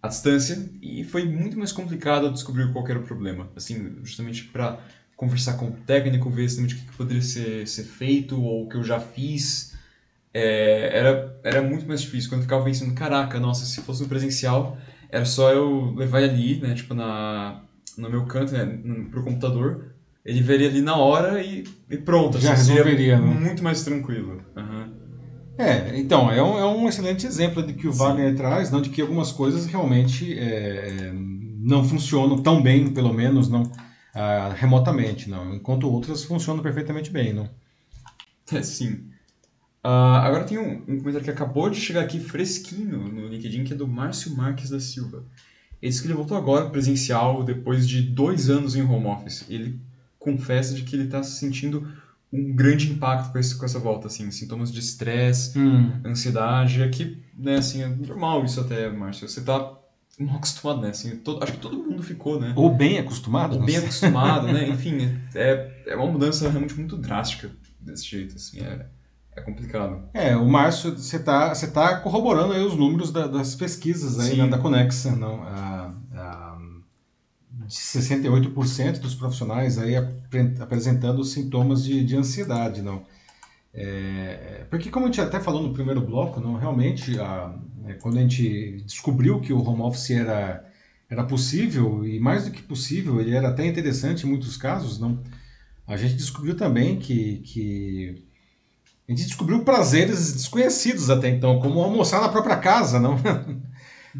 [SPEAKER 2] à distância. E foi muito mais complicado descobrir qual era o problema. Assim, justamente para conversar com o técnico, ver o que poderia ser, ser feito ou o que eu já fiz é, era, era muito mais difícil. Quando eu ficava pensando, caraca, nossa, se fosse no presencial, era só eu levar ali, né, tipo, na, no meu canto, né, no, pro computador, ele veria ali na hora e, e pronto.
[SPEAKER 1] Já assim, resolveria, né?
[SPEAKER 2] Muito mais tranquilo. Uhum.
[SPEAKER 1] É, então, é um, é um excelente exemplo de que o Sim. Wagner traz, não, de que algumas coisas realmente é, não funcionam tão bem, pelo menos, não ah, remotamente, não, enquanto outras funcionam perfeitamente bem, não.
[SPEAKER 2] É, sim. Uh, agora tem um, um, comentário que acabou de chegar aqui fresquinho no LinkedIn, que é do Márcio Marques da Silva. Ele disse que ele voltou agora presencial depois de dois anos em home office. Ele confessa de que ele está sentindo um grande impacto com, esse, com essa volta, assim, sintomas de estresse, hum. ansiedade, é que, né, assim, é normal isso até, Márcio. Você está mal acostumado, né? Assim, todo, acho que todo mundo ficou, né?
[SPEAKER 1] Ou bem acostumado.
[SPEAKER 2] Ou bem acostumado, né? (laughs) Enfim, é, é uma mudança realmente muito drástica desse jeito, assim, é é complicado.
[SPEAKER 1] É, o Márcio, você está você tá corroborando aí os números da, das pesquisas aí, né, da Conexa, não? A, a, de 68% dos profissionais aí apresentando sintomas de, de ansiedade, não? É, porque como a gente até falou no primeiro bloco, não, realmente, a, é, quando a gente descobriu que o home office era, era possível, e mais do que possível, ele era até interessante em muitos casos, não? A gente descobriu também que, que a gente descobriu prazeres desconhecidos até então, como almoçar na própria casa, não? (laughs)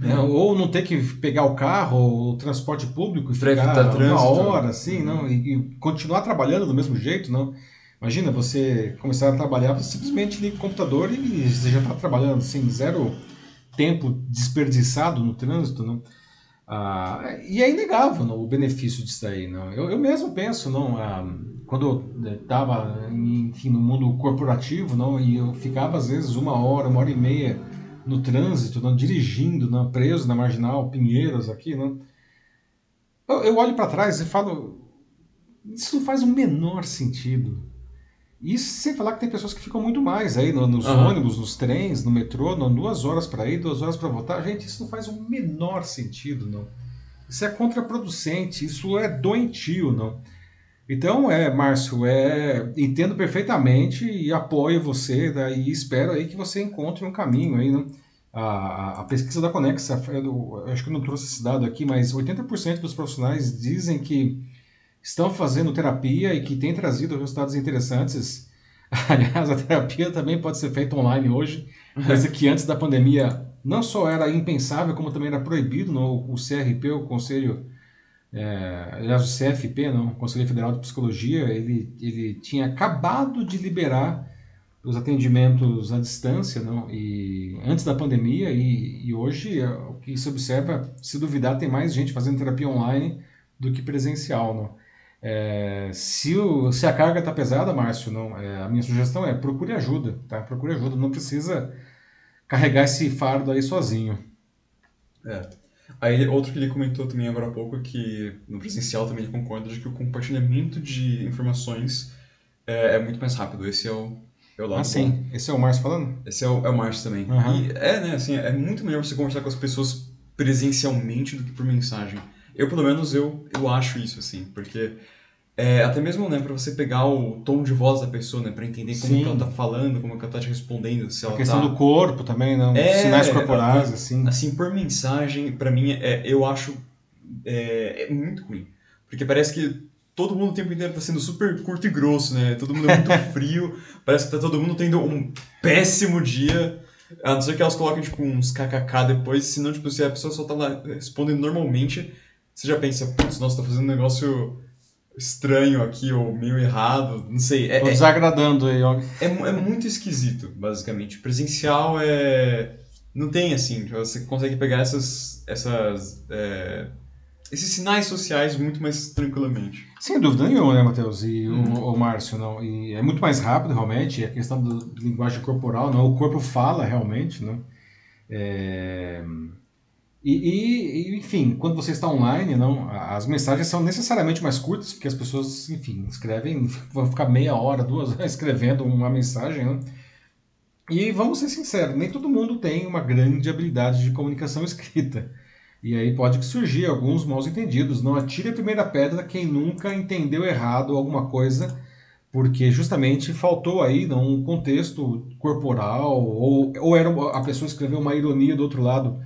[SPEAKER 1] Uhum. Ou não ter que pegar o carro ou o transporte público e ficar trânsito, uma hora, assim, uhum. não? E, e, continuar trabalhando do mesmo jeito, não? Imagina você começar a trabalhar, simplesmente liga o computador e você já está trabalhando, assim, zero tempo desperdiçado no trânsito, não? Ah, e é inegável não, o benefício disso daí. Não? Eu, eu mesmo penso, não, ah, quando eu estava no mundo corporativo, não, e eu ficava às vezes uma hora, uma hora e meia no trânsito, não, dirigindo, não, preso na marginal, Pinheiros aqui, não. Eu, eu olho para trás e falo, isso não faz o menor sentido. Isso sem falar que tem pessoas que ficam muito mais aí nos uhum. ônibus, nos trens, no metrô, não, duas horas para ir, duas horas para voltar. Gente, isso não faz o menor sentido, não. Isso é contraproducente, isso é doentio, não. Então, é, Márcio, é, entendo perfeitamente e apoio você daí e espero aí que você encontre um caminho aí, né? A, a pesquisa da Conexa, eu, acho que eu não trouxe esse dado aqui, mas 80% dos profissionais dizem que estão fazendo terapia e que tem trazido resultados interessantes. (laughs) Aliás, a terapia também pode ser feita online hoje, coisa que antes da pandemia não só era impensável, como também era proibido no o CRP, o Conselho, é, aliás, o CFP, não, o Conselho Federal de Psicologia, ele, ele tinha acabado de liberar os atendimentos à distância, não, e antes da pandemia, e, e hoje é, o que se observa, se duvidar, tem mais gente fazendo terapia online do que presencial, não. É, se, o, se a carga está pesada, Márcio, não, é, a minha sugestão é procure ajuda, tá? Procure ajuda, não precisa carregar esse fardo aí sozinho.
[SPEAKER 2] É. Aí outro que ele comentou também agora há pouco que no presencial também ele concorda de que o compartilhamento de informações é, é muito mais rápido. Esse é o, é o lado
[SPEAKER 1] Ah, sim. Bom. Esse é o Márcio falando?
[SPEAKER 2] Esse é o, é o Márcio também. Uhum. E é, né, assim, é muito melhor você conversar com as pessoas presencialmente do que por mensagem. Eu, pelo menos, eu, eu acho isso, assim, porque é, até mesmo, né, para você pegar o tom de voz da pessoa, né, para entender como ela tá falando, como ela tá te respondendo, se ela
[SPEAKER 1] A questão
[SPEAKER 2] tá...
[SPEAKER 1] do corpo também, não? É, Sinais corporais, assim.
[SPEAKER 2] Assim, por mensagem, para mim, é, eu acho é, é muito ruim. Porque parece que todo mundo o tempo inteiro tá sendo super curto e grosso, né? Todo mundo é muito (laughs) frio, parece que tá todo mundo tendo um péssimo dia. A não ser que elas coloquem, tipo, uns kkk depois, senão, tipo, se a pessoa só tá lá respondendo normalmente, você já pensa, putz, nossa, tá fazendo um negócio estranho aqui, ou meio errado, não sei.
[SPEAKER 1] É, Tô é desagradando aí, ó.
[SPEAKER 2] É, é muito esquisito, basicamente. Presencial é... Não tem, assim, você consegue pegar essas... essas é esses sinais sociais muito mais tranquilamente.
[SPEAKER 1] Sem dúvida nenhuma, né, Matheus? E hum. o, o, Márcio, não. E é muito mais rápido, realmente. A questão da linguagem corporal, não. O corpo fala realmente, né? É... E, e, enfim, quando você está online, não, as mensagens são necessariamente mais curtas, porque as pessoas, enfim, escrevem, (laughs) vão ficar meia hora, duas horas (laughs) escrevendo uma mensagem, né? E vamos ser sinceros, nem todo mundo tem uma grande habilidade de comunicação escrita. E aí pode surgir alguns mal entendidos. Não atire a primeira pedra quem nunca entendeu errado alguma coisa, porque justamente faltou aí não, um contexto corporal, ou, ou era a pessoa escreveu uma ironia do outro lado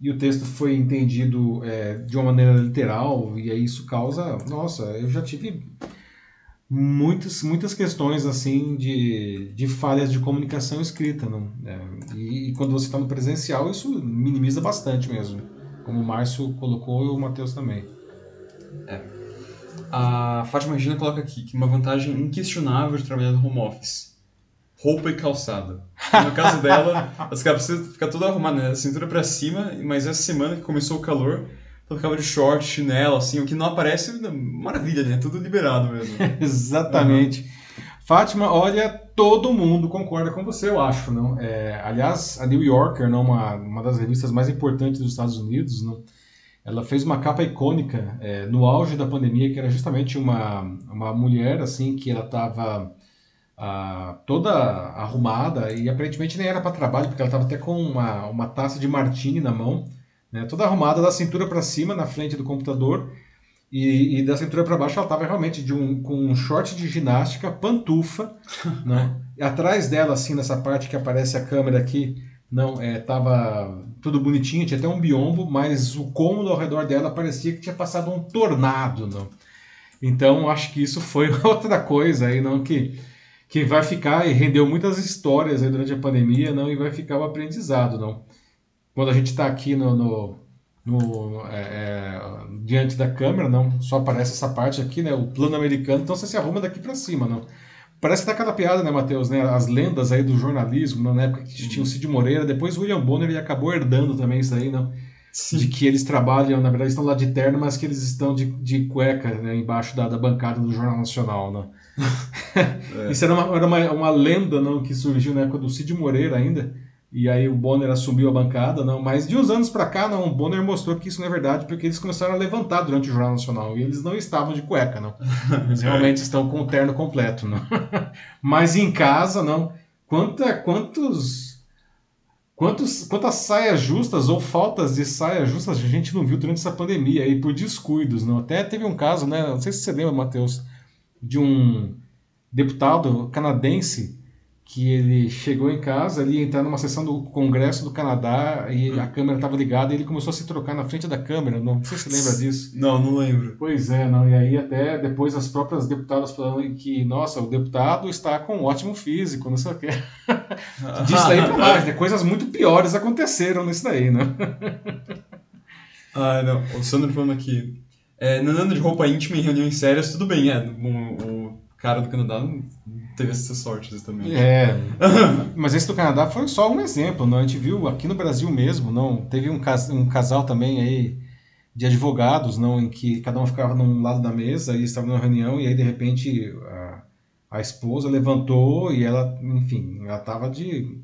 [SPEAKER 1] e o texto foi entendido é, de uma maneira literal, e aí isso causa. Nossa, eu já tive muitas, muitas questões assim de, de falhas de comunicação escrita. Não? É, e, e quando você está no presencial, isso minimiza bastante mesmo. Como o Márcio colocou e o Matheus também.
[SPEAKER 2] É. A Fátima Regina coloca aqui que uma vantagem inquestionável de trabalhar no home office. Roupa e calçado. No caso dela, (laughs) as caras precisam ficar toda arrumada, né? cintura para cima, mas essa semana que começou o calor, ela ficava de short, chinelo, assim, o que não aparece, maravilha, né? Tudo liberado mesmo. (laughs)
[SPEAKER 1] Exatamente. Uhum. Fátima, olha, todo mundo concorda com você, eu acho. Não? É, aliás, a New Yorker, não, uma, uma das revistas mais importantes dos Estados Unidos, não, ela fez uma capa icônica é, no auge da pandemia, que era justamente uma, uma mulher assim que ela estava ah, toda arrumada e aparentemente nem era para trabalho, porque ela estava até com uma, uma taça de martini na mão, né, toda arrumada da cintura para cima na frente do computador e, e da cintura para baixo ela estava realmente de um, com um short de ginástica, pantufa, (laughs) né? E atrás dela, assim, nessa parte que aparece a câmera aqui, não, é, tava tudo bonitinho, tinha até um biombo, mas o cômodo ao redor dela parecia que tinha passado um tornado, não? Então, acho que isso foi (laughs) outra coisa aí, não, que, que vai ficar e rendeu muitas histórias aí durante a pandemia, não, e vai ficar o aprendizado, não? Quando a gente está aqui no, no no, é, é, diante da câmera, não. Só aparece essa parte aqui, né? O plano americano, então você se arruma daqui para cima, não. Parece que tá aquela piada, né, Matheus, né? As lendas aí do jornalismo, na época que tinha o Cid Moreira, depois o William Bonner ele acabou herdando também isso aí, não? Sim. De que eles trabalham, na verdade, estão lá de terno, mas que eles estão de, de cueca, né, embaixo da, da bancada do Jornal Nacional, não? É. (laughs) Isso era, uma, era uma, uma lenda, não, que surgiu na época do Cid Moreira ainda e aí o Bonner assumiu a bancada, não. Mas de uns anos para cá, não, o Bonner mostrou que isso não é verdade, porque eles começaram a levantar durante o Jornal Nacional e eles não estavam de cueca, não. (laughs) Eles realmente estão com o terno completo, não. (laughs) Mas em casa, não. Quanta, quantos, quantos, quantas saias justas ou faltas de saias justas a gente não viu durante essa pandemia aí por descuidos, não. Até teve um caso, né? Não sei se você lembra, Matheus, de um deputado canadense que ele chegou em casa, ali entrar numa sessão do Congresso do Canadá e a câmera estava ligada e ele começou a se trocar na frente da câmera. Não, sei se você lembra disso.
[SPEAKER 2] Não, não lembro.
[SPEAKER 1] Pois é, não. E aí até depois as próprias deputadas falando que, nossa, o deputado está com um ótimo físico, não sei o quê. Disso daí pra mais, (laughs) né? Coisas muito piores aconteceram nisso daí, né?
[SPEAKER 2] ah, não. O Sandro falando aqui. É, andando de roupa íntima em reuniões sérias, tudo bem, é. O, o cara do Canadá não teve essa sorte também.
[SPEAKER 1] É. (laughs) Mas esse do Canadá foi só um exemplo, não? A gente viu aqui no Brasil mesmo, não? Teve um, cas um casal também aí de advogados, não, em que cada um ficava num lado da mesa e estava numa reunião e aí de repente a, a esposa levantou e ela, enfim, ela estava de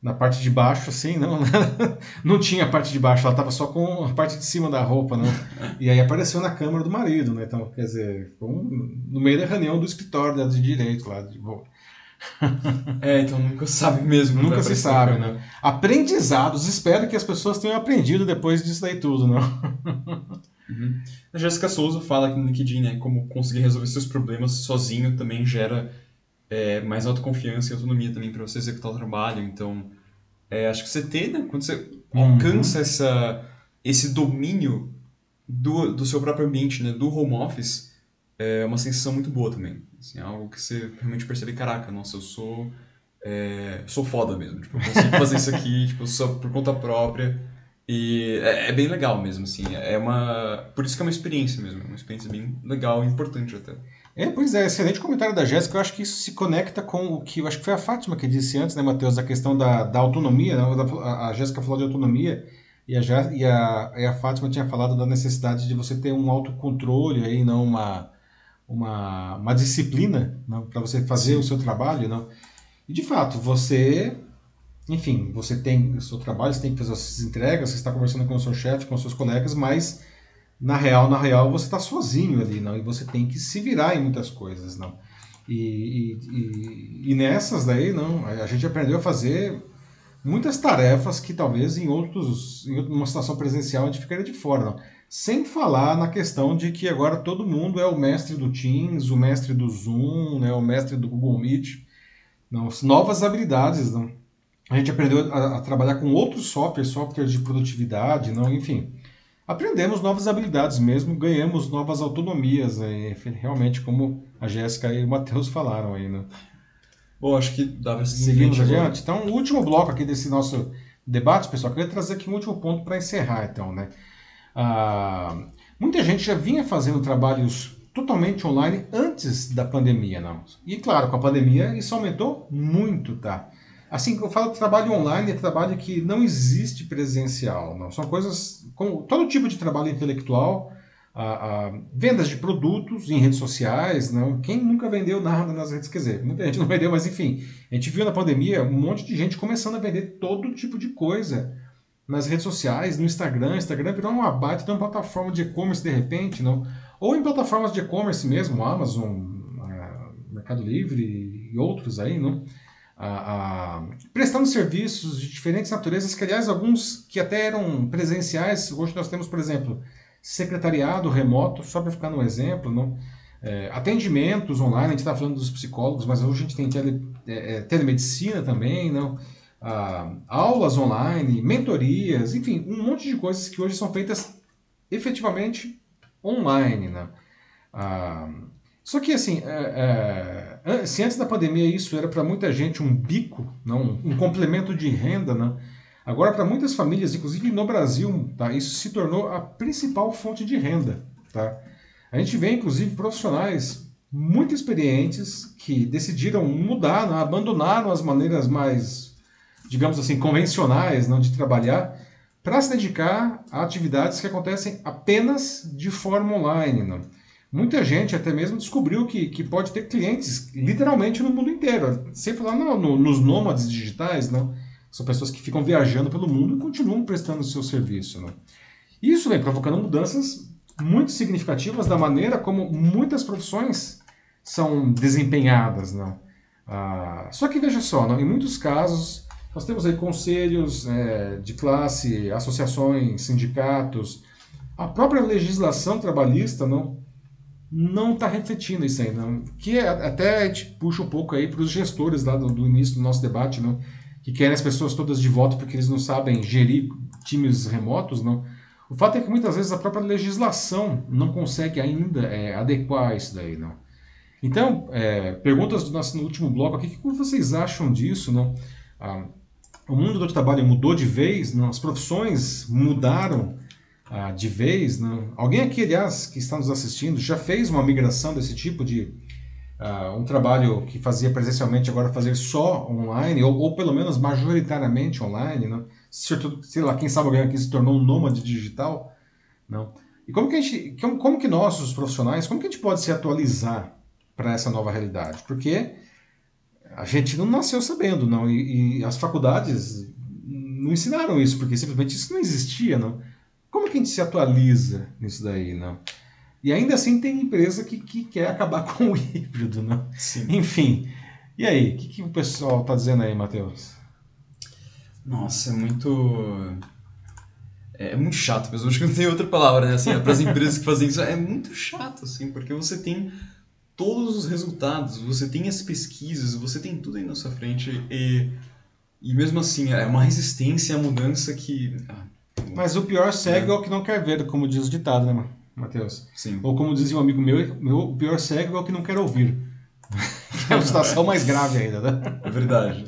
[SPEAKER 1] na parte de baixo, assim, não, (laughs) não tinha a parte de baixo, ela estava só com a parte de cima da roupa, não. E aí apareceu na câmera do marido, né? Então, quer dizer, no meio da reunião do escritório né, de direito lá. De, bom. (laughs)
[SPEAKER 2] É, então nunca sabe mesmo.
[SPEAKER 1] Nunca se sabe, né? Aprendizados, espero que as pessoas tenham aprendido depois disso daí tudo, não?
[SPEAKER 2] Uhum. A Jéssica Souza fala aqui no LinkedIn, né? Como conseguir resolver seus problemas sozinho também gera é, mais autoconfiança e autonomia também para você executar o trabalho. Então, é, acho que você tem, né? Quando você uhum. alcança essa, esse domínio do, do seu próprio ambiente, né, do home office, é uma sensação muito boa também. Assim, é algo que você realmente percebe, caraca, nossa, eu sou é, sou foda mesmo. Tipo, eu consigo fazer isso aqui, (laughs) tipo, só por conta própria. E é, é, bem legal mesmo, assim. É uma. Por isso que é uma experiência mesmo. É uma experiência bem legal e importante até.
[SPEAKER 1] É, pois é, excelente comentário da Jéssica. Eu acho que isso se conecta com o que. Eu acho que foi a Fátima que disse antes, né, Matheus? A questão da, da autonomia. Né? A Jéssica falou de autonomia. E a, e, a, e a Fátima tinha falado da necessidade de você ter um autocontrole aí, não uma, uma, uma disciplina para você fazer Sim. o seu trabalho. Não? E de fato, você enfim, você tem o seu trabalho, você tem que fazer as suas entregas, você está conversando com o seu chefe, com os seus colegas, mas na real, na real, você está sozinho ali, não? E você tem que se virar em muitas coisas, não? E, e, e, nessas daí, não, a gente aprendeu a fazer muitas tarefas que talvez em outros, em uma situação presencial a gente ficaria de fora, não? Sem falar na questão de que agora todo mundo é o mestre do Teams, o mestre do Zoom, né, o mestre do Google Meet, não, novas habilidades, não? a gente aprendeu a, a, trabalhar com outros softwares, softwares de produtividade, não, enfim. Aprendemos novas habilidades mesmo, ganhamos novas autonomias, aí, realmente, como a Jéssica e o Matheus falaram aí, né?
[SPEAKER 2] Bom, acho que dá para
[SPEAKER 1] seguir Seguimos adiante. Então, o último bloco aqui desse nosso debate, pessoal, queria trazer aqui um último ponto para encerrar, então, né? Ah, muita gente já vinha fazendo trabalhos totalmente online antes da pandemia, não? E claro, com a pandemia isso aumentou muito, tá? Assim, eu falo trabalho online, é trabalho que não existe presencial. Não. São coisas, como todo tipo de trabalho intelectual, vendas de produtos em redes sociais. Não. Quem nunca vendeu nada nas redes? Quer dizer, muita gente não vendeu, mas enfim, a gente viu na pandemia um monte de gente começando a vender todo tipo de coisa nas redes sociais, no Instagram. Instagram virou uma baita de uma plataforma de e-commerce de repente, não? ou em plataformas de e-commerce mesmo, Amazon, Mercado Livre e outros aí, não? A, a, prestando serviços de diferentes naturezas, que aliás alguns que até eram presenciais, hoje nós temos, por exemplo, secretariado remoto, só para ficar no exemplo, não? É, atendimentos online, a gente está falando dos psicólogos, mas hoje a gente tem tele, é, é telemedicina também, não? Ah, aulas online, mentorias, enfim, um monte de coisas que hoje são feitas efetivamente online. Né? Ah, só que, assim, é, é, se antes da pandemia isso era para muita gente um bico, não, um complemento de renda, né? agora para muitas famílias, inclusive no Brasil, tá, isso se tornou a principal fonte de renda. Tá? A gente vê, inclusive, profissionais muito experientes que decidiram mudar, né? abandonaram as maneiras mais, digamos assim, convencionais não, de trabalhar para se dedicar a atividades que acontecem apenas de forma online. Não. Muita gente até mesmo descobriu que, que pode ter clientes literalmente no mundo inteiro. Sem falar não, no, nos nômades digitais, não. São pessoas que ficam viajando pelo mundo e continuam prestando seu serviço. Não. Isso vem provocando mudanças muito significativas da maneira como muitas profissões são desempenhadas. Não. Ah, só que veja só, não, em muitos casos nós temos aí conselhos é, de classe, associações, sindicatos, a própria legislação trabalhista não não está refletindo isso aí, não. Que é, até a gente puxa um pouco aí para os gestores lá do, do, início do nosso debate, não, que querem as pessoas todas de volta porque eles não sabem gerir times remotos, não. O fato é que muitas vezes a própria legislação não consegue ainda é, adequar isso daí, não. Então, é, perguntas do nosso no último bloco aqui, o que vocês acham disso, não? Ah, o mundo do trabalho mudou de vez, não? as profissões mudaram ah, de vez. Né? Alguém aqui, aliás, que está nos assistindo, já fez uma migração desse tipo de ah, um trabalho que fazia presencialmente agora fazer só online, ou, ou pelo menos majoritariamente online, né? sei lá, quem sabe alguém aqui se tornou um nômade digital, não? E como que a gente, como, como que nós, os profissionais, como que a gente pode se atualizar para essa nova realidade? Porque a gente não nasceu sabendo, não, e, e as faculdades não ensinaram isso, porque simplesmente isso não existia, não. Como que a gente se atualiza nisso daí, não? E ainda assim tem empresa que, que quer acabar (laughs) com o híbrido, não? Sim. Enfim. E aí, o que, que o pessoal está dizendo aí, Matheus?
[SPEAKER 2] Nossa, é muito. É, é muito chato mesmo. Acho que não tem outra palavra, né? Assim, para as empresas que fazem isso, é muito chato, assim, porque você tem todos os resultados, você tem as pesquisas, você tem tudo aí na sua frente e, e mesmo assim, é uma resistência à mudança que. Ah,
[SPEAKER 1] Mas o pior cego é, é o que não quer ver, como diz o ditado, né, Matheus?
[SPEAKER 2] Sim.
[SPEAKER 1] Ou como dizia um amigo meu, meu, o pior cego é o que não quer ouvir. (laughs) é uma situação mais grave ainda, né?
[SPEAKER 2] É verdade.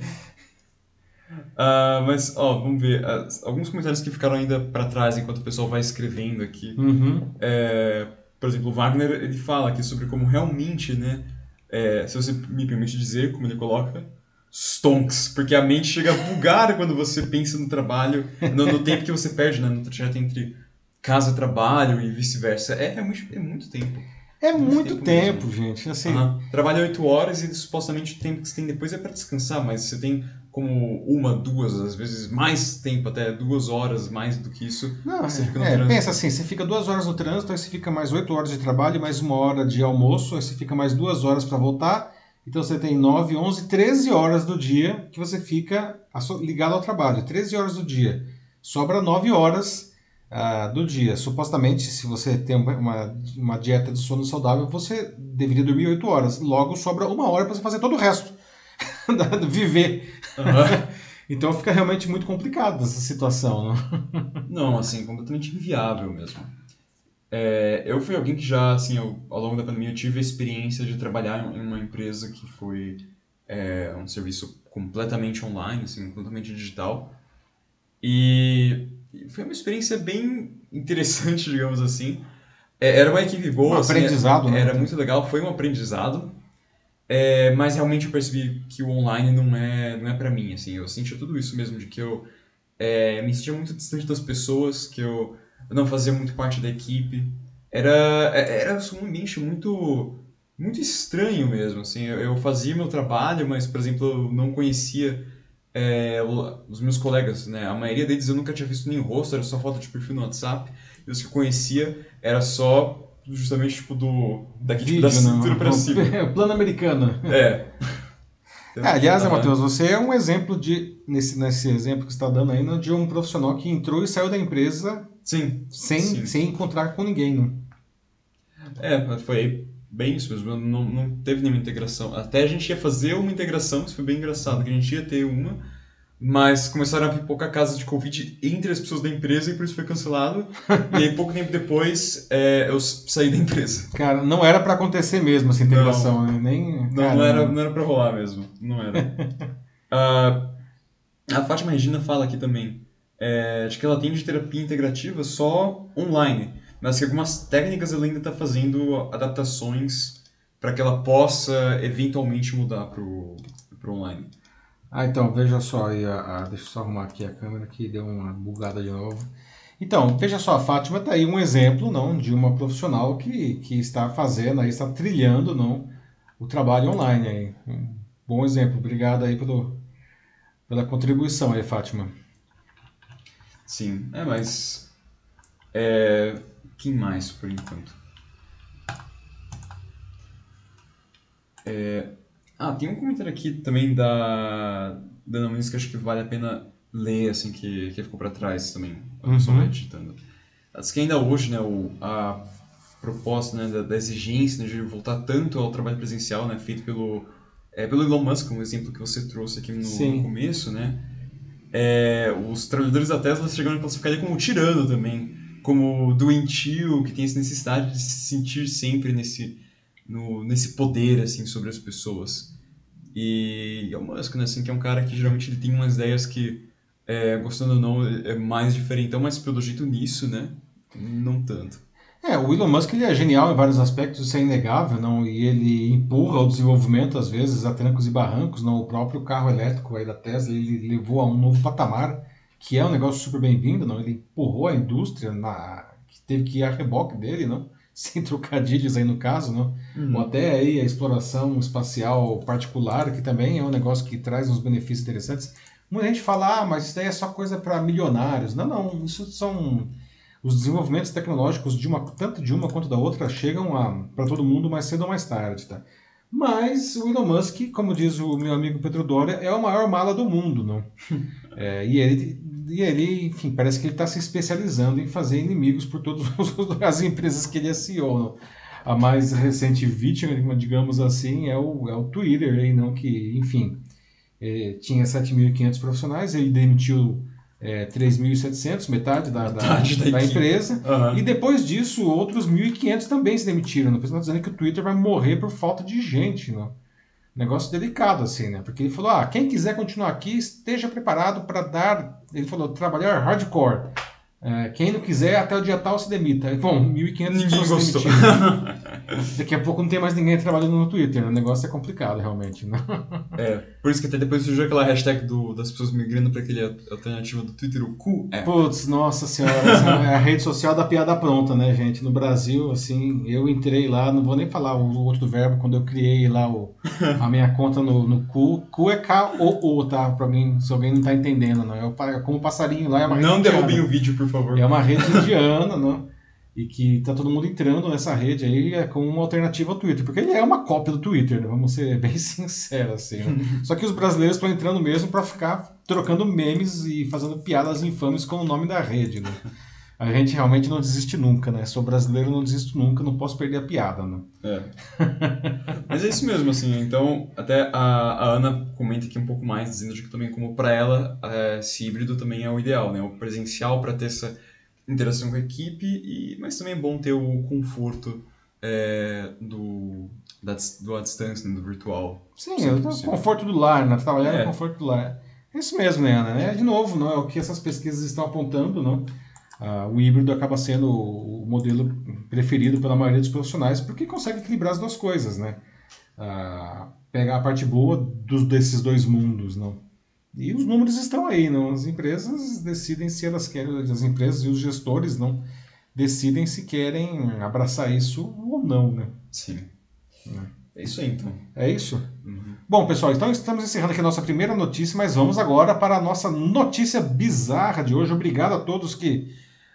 [SPEAKER 2] Uh, mas, ó, vamos ver. Uh, alguns comentários que ficaram ainda para trás enquanto o pessoal vai escrevendo aqui.
[SPEAKER 1] Uhum.
[SPEAKER 2] É, por exemplo, o Wagner ele fala aqui sobre como realmente, né, é, se você me permite dizer, como ele coloca, stonks, porque a mente chega a bugar (laughs) quando você pensa no trabalho, no, no tempo que você perde, né, no trajeto entre casa e trabalho e vice-versa. É, é, muito, é muito tempo.
[SPEAKER 1] É muito, muito tempo, tempo gente. Assim...
[SPEAKER 2] Uhum. Trabalha oito horas e supostamente o tempo que você tem depois é para descansar, mas você tem como uma, duas, às vezes mais tempo, até duas horas mais do que isso.
[SPEAKER 1] Não, você fica no é, trânsito. pensa assim, você fica duas horas no trânsito, aí você fica mais oito horas de trabalho, mais uma hora de almoço, aí você fica mais duas horas para voltar. Então você tem nove, onze, treze horas do dia que você fica ligado ao trabalho. Treze horas do dia. Sobra nove horas uh, do dia. Supostamente, se você tem uma, uma dieta de sono saudável, você deveria dormir oito horas. Logo, sobra uma hora para você fazer todo o resto. (laughs) viver. Uhum. (laughs) então fica realmente muito complicado essa situação. Não,
[SPEAKER 2] não assim, completamente inviável mesmo. É, eu fui alguém que já, assim, eu, ao longo da pandemia, eu tive a experiência de trabalhar em uma empresa que foi é, um serviço completamente online, assim, completamente digital. E foi uma experiência bem interessante, (laughs) digamos assim. É, era uma equipe boa,
[SPEAKER 1] um assim, aprendizado,
[SPEAKER 2] era,
[SPEAKER 1] né?
[SPEAKER 2] era muito legal, foi um aprendizado. É, mas realmente eu percebi que o online não é, não é para mim, assim. Eu sentia tudo isso mesmo, de que eu é, me sentia muito distante das pessoas, que eu, eu não fazia muito parte da equipe. Era, é, era um ambiente muito, muito estranho mesmo, assim. Eu, fazia meu trabalho, mas, por exemplo, eu não conhecia é, os meus colegas, né? A maioria deles eu nunca tinha visto nem rosto, era só foto de perfil no WhatsApp. E os que eu conhecia era só justamente tipo do daqui Vídeo, tipo, da cintura para cima.
[SPEAKER 1] O (laughs) plano americano.
[SPEAKER 2] É. (laughs)
[SPEAKER 1] é aliás, Matheus, você é um exemplo de nesse nesse exemplo que está dando aí de um profissional que entrou e saiu da empresa
[SPEAKER 2] sim,
[SPEAKER 1] sem
[SPEAKER 2] sim.
[SPEAKER 1] sem encontrar com ninguém. Não?
[SPEAKER 2] É, foi bem isso mesmo. Não, não teve nenhuma integração. Até a gente ia fazer uma integração, isso foi bem engraçado, que a gente ia ter uma mas começaram a pipocar casos de Covid entre as pessoas da empresa e por isso foi cancelado. (laughs) e aí, pouco tempo depois, é, eu saí da empresa.
[SPEAKER 1] Cara, não era para acontecer mesmo essa integração,
[SPEAKER 2] não,
[SPEAKER 1] né? Nem,
[SPEAKER 2] não, não, era, não era pra rolar mesmo. Não era. uh, (laughs) a Fátima Regina fala aqui também é, de que ela tem de terapia integrativa só online, mas que algumas técnicas ela ainda está fazendo adaptações para que ela possa eventualmente mudar para o online.
[SPEAKER 1] Ah, então, veja só aí, a, a, deixa eu só arrumar aqui a câmera que deu uma bugada de novo. Então, veja só, a Fátima está aí um exemplo não, de uma profissional que, que está fazendo, aí, está trilhando não, o trabalho online. Aí. Um bom exemplo, obrigado aí pelo, pela contribuição aí, Fátima.
[SPEAKER 2] Sim, é, mas... É, quem mais, por enquanto? É, ah, tem um comentário aqui também da, da Ana Muniz que acho que vale a pena ler, assim, que, que ficou para trás também, a pessoa uhum. vai digitando. Acho que ainda hoje, né, o, a proposta né, da, da exigência né, de voltar tanto ao trabalho presencial, né, feito pelo, é, pelo Elon Musk, um exemplo que você trouxe aqui no, no começo, né, é, os trabalhadores da Tesla chegaram a classificar ele como tirano também, como doentio, que tem essa necessidade de se sentir sempre nesse no, nesse poder assim sobre as pessoas. E é o Musk, né, assim, que é um cara que geralmente ele tem umas ideias que, é, gostando ou não, é mais diferentão, mas pelo jeito nisso, né, não tanto.
[SPEAKER 1] É, o Elon Musk ele é genial em vários aspectos, isso é inegável, não? E ele empurra o desenvolvimento às vezes a trancos e barrancos, não? O próprio carro elétrico aí da Tesla ele levou a um novo patamar, que é um negócio super bem-vindo, não? Ele empurrou a indústria na que teve que ir a reboque dele, não? (laughs) sem trocadilhos aí no caso, não? Uhum. ou até aí a exploração espacial particular, que também é um negócio que traz uns benefícios interessantes. Muita gente fala, ah, mas isso daí é só coisa para milionários. Não, não, isso são os desenvolvimentos tecnológicos de uma tanto de uma quanto da outra chegam para todo mundo mais cedo ou mais tarde, tá? Mas o Elon Musk, como diz o meu amigo Pedro Doria, é o maior mala do mundo, não? (laughs) É, e ele e ele, enfim, parece que ele está se especializando em fazer inimigos por todas (laughs) as empresas que ele é CEO. A mais recente vítima, digamos assim, é o, é o Twitter, aí, não que, enfim, é, tinha 7.500 profissionais, ele demitiu é, 3.700, metade da,
[SPEAKER 2] Metade
[SPEAKER 1] da,
[SPEAKER 2] da
[SPEAKER 1] empresa.
[SPEAKER 2] Aham.
[SPEAKER 1] E depois disso, outros 1.500 também se demitiram. O pessoal está dizendo que o Twitter vai morrer por falta de gente. Né? Negócio delicado, assim, né? Porque ele falou: ah, quem quiser continuar aqui, esteja preparado para dar. Ele falou: trabalhar hardcore. É, quem não quiser, até o dia tal se demita. Bom, 1.500
[SPEAKER 2] Ninguém gostou. (laughs)
[SPEAKER 1] Daqui a pouco não tem mais ninguém trabalhando no Twitter. né? O negócio é complicado, realmente. Né?
[SPEAKER 2] É, por isso que até depois surgiu aquela hashtag do, das pessoas migrando para aquele alternativo do Twitter, o Q é.
[SPEAKER 1] Putz, nossa senhora, essa é a rede social da piada pronta, né, gente? No Brasil, assim, eu entrei lá, não vou nem falar o outro verbo, quando eu criei lá o, a minha conta no, no cu. Cu é K-O-O, tá? Pra alguém, se alguém não tá entendendo, não. É o pa- como passarinho lá, é uma rede
[SPEAKER 2] Não derrubem o vídeo, por favor.
[SPEAKER 1] É uma rede indiana, né? E que tá todo mundo entrando nessa rede aí é como uma alternativa ao Twitter, porque ele é uma cópia do Twitter, né? vamos ser bem (laughs) sinceros assim. né? (laughs) Só que os brasileiros estão entrando mesmo para ficar trocando memes e fazendo piadas infames com o nome da rede, né? A gente realmente não desiste nunca, né? Sou brasileiro, não desisto nunca, não posso perder a piada, né?
[SPEAKER 2] É. (laughs) Mas é isso mesmo, assim. Então, até a, a Ana comenta aqui um pouco mais, dizendo que também, como para ela, é, esse híbrido também é o ideal, né? O presencial para ter essa interação com a equipe, e, mas também é bom ter o conforto é, do, da, do à distância, né? do virtual.
[SPEAKER 1] Sim, é o
[SPEAKER 2] possível.
[SPEAKER 1] conforto do lar, né? Trabalhar
[SPEAKER 2] É.
[SPEAKER 1] no conforto do lar. É isso mesmo, né, Ana? É, de novo, não é o que essas pesquisas estão apontando, não? Ah, o híbrido acaba sendo o modelo preferido pela maioria dos profissionais porque consegue equilibrar as duas coisas, né? Ah, pegar a parte boa dos, desses dois mundos, não? E os números estão aí, não? As empresas decidem se elas querem, as empresas e os gestores, não? Decidem se querem abraçar isso ou não, né?
[SPEAKER 2] Sim.
[SPEAKER 1] Né.
[SPEAKER 2] É isso aí, então.
[SPEAKER 1] É isso?
[SPEAKER 2] Uhum.
[SPEAKER 1] Bom, pessoal, então estamos encerrando aqui a nossa primeira notícia, mas vamos agora para a nossa notícia bizarra de hoje. Obrigado a todos que.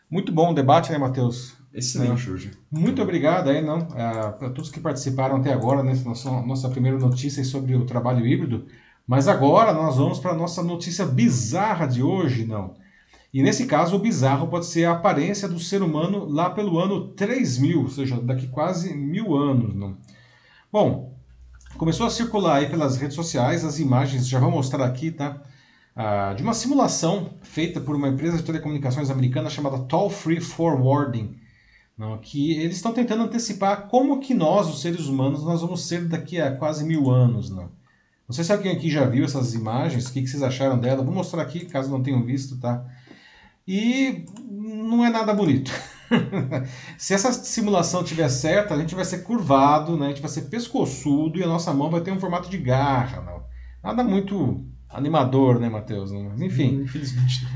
[SPEAKER 1] Muito bom o debate, né, Matheus?
[SPEAKER 2] Excelente hoje.
[SPEAKER 1] Muito obrigado aí, não, a, a todos que participaram até agora nessa nossa, nossa primeira notícia sobre o trabalho híbrido. Mas agora nós vamos para a nossa notícia bizarra de hoje, não. E nesse caso, o bizarro pode ser a aparência do ser humano lá pelo ano 3000, ou seja, daqui quase mil anos, não. Bom, começou a circular aí pelas redes sociais as imagens, já vou mostrar aqui, tá? Ah, de uma simulação feita por uma empresa de telecomunicações americana chamada Toll Free Forwarding, não, que eles estão tentando antecipar como que nós, os seres humanos, nós vamos ser daqui a quase mil anos, não. Não sei se alguém aqui já viu essas imagens, o que, que vocês acharam dela. Vou mostrar aqui, caso não tenham visto, tá? E não é nada bonito. (laughs) se essa simulação tiver certa, a gente vai ser curvado, né? a gente vai ser pescoçudo e a nossa mão vai ter um formato de garra. Não. Nada muito animador, né, Matheus? Enfim,
[SPEAKER 2] Infelizmente.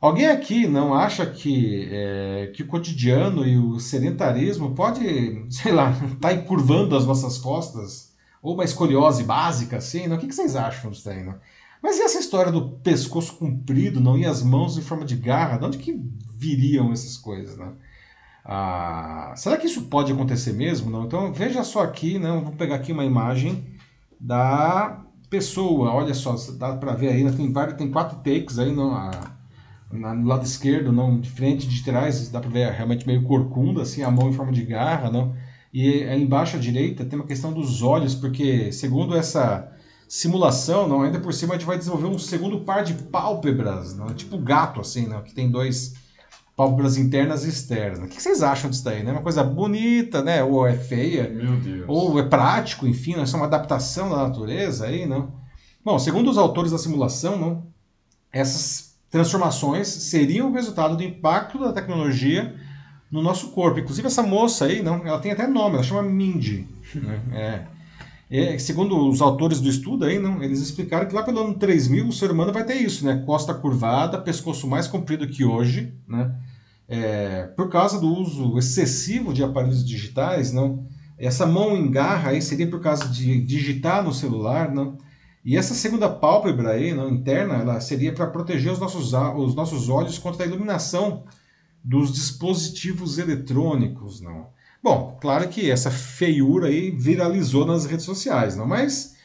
[SPEAKER 1] alguém aqui não acha que, é, que o cotidiano e o sedentarismo pode, (laughs) sei lá, estar encurvando as nossas costas? Ou uma escoliose básica, assim? Não? O que que vocês acham disso aí? Não? Mas e essa história do pescoço comprido, não? E as mãos em forma de garra? De onde que viriam essas coisas, né? Ah, será que isso pode acontecer mesmo? Não? Então veja só aqui, né? Vou pegar aqui uma imagem da pessoa. Olha só, dá para ver aí, né? tem vários, tem quatro takes aí não, a, na- no lado esquerdo, não de frente, de trás, dá para ver realmente meio corcunda, assim, a mão em forma de garra, não? E aí embaixo à direita tem uma questão dos olhos, porque segundo essa simulação, não, ainda por cima a gente vai desenvolver um segundo par de pálpebras, não, tipo gato assim, não, que tem dois pálpebras internas e externas. O que vocês acham disso daí? Né? Uma coisa bonita, né? Ou é feia?
[SPEAKER 2] Meu Deus.
[SPEAKER 1] Ou é prático, enfim, né? isso é uma adaptação da natureza aí, não? Bom, segundo os autores da simulação, não, essas transformações seriam o resultado do impacto da tecnologia no nosso corpo. Inclusive essa moça aí, não, ela tem até nome, ela chama Mindy. né? (laughs) É. É, segundo os autores do estudo aí, não, eles explicaram que lá pelo ano 3000 o ser humano vai ter isso, né? Costa curvada, pescoço mais comprido que hoje, né? É, por causa do uso excessivo de aparelhos digitais, não? Essa mão em garra aí seria por causa de digitar no celular, não? E essa segunda pálpebra aí, não, interna, ela seria para proteger os nossos, os nossos olhos contra a iluminação dos dispositivos eletrônicos, não? Bom, claro que essa feiura aí viralizou nas redes sociais, não? Mas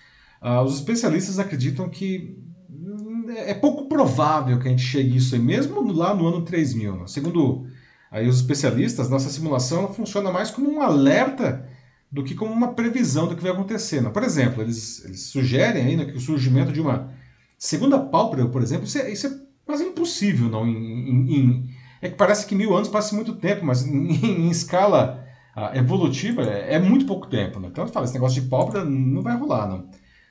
[SPEAKER 1] ah, os especialistas acreditam que hum, é pouco provável que a gente chegue a isso aí, mesmo lá no ano 3000. Não? Segundo aí os especialistas, nossa simulação funciona mais como um alerta do que como uma previsão do que vai acontecer. Não? Por exemplo, eles, eles sugerem ainda que o surgimento de uma segunda pálpebra, por exemplo, isso é, isso é quase impossível, não? Em, em, é que parece que mil anos passa muito tempo, mas em, escala uh, evolutiva é, é, muito pouco tempo, né? Então, fala, esse negócio de pálpebra não vai rolar, não.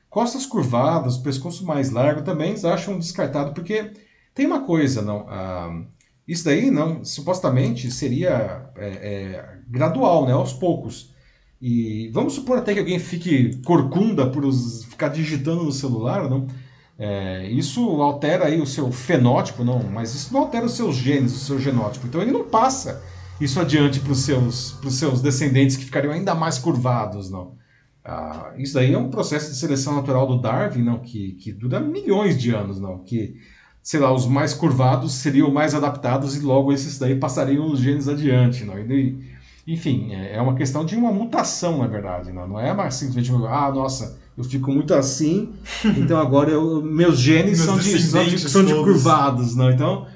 [SPEAKER 1] Costas curvadas, pescoço mais largo também acham descartado, porque tem uma coisa, não? Uh, isso daí, não, supostamente seria é, é, gradual, né? Aos poucos. E vamos supor até que alguém fique corcunda por os, ficar digitando no celular, não? É, isso altera aí o seu fenótipo, não, mas isso não altera os seus genes, o seu genótipo. Então ele não passa isso adiante para os seus, seus descendentes que ficariam ainda mais curvados, não. Ah, isso daí é um processo de seleção natural do Darwin, não, que, que dura milhões de anos, não, que sei lá, os mais curvados seriam mais adaptados e logo esses daí passariam os genes adiante, não. Enfim, é, é uma questão de uma mutação, na verdade, não, não é mais simplesmente, ah, nossa, eu fico muito assim, (laughs) então agora eu, meus genes meus são, de, são, de, são de curvados, né? Então,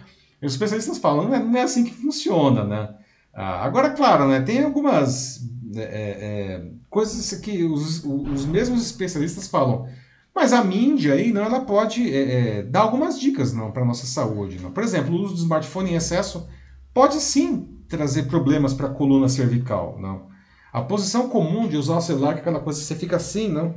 [SPEAKER 1] os especialistas falam, não é, não é assim que funciona, né? Ah, agora, claro, né, tem algumas é, é, é coisas que os, os mesmos especialistas falam, mas a mídia aí, não, ela pode é, é, dar algumas dicas não para nossa saúde. Não? Por exemplo, o uso do smartphone em excesso pode sim trazer problemas para a coluna cervical, não? A posição comum de usar o celular, que é aquela coisa que você fica assim, não?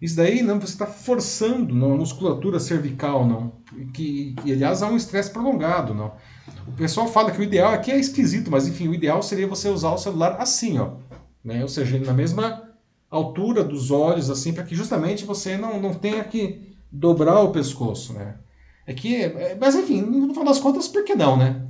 [SPEAKER 1] Isso daí, não, você está forçando não, a musculatura cervical, não? Que, aliás, há um estresse prolongado, não? O pessoal fala que o ideal aqui é esquisito, mas enfim, o ideal seria você usar o celular assim, ó. Né? Ou seja, na mesma altura dos olhos, assim, para que justamente você não, não tenha que dobrar o pescoço, né? É que, é, mas enfim, no final das contas, por que não, né?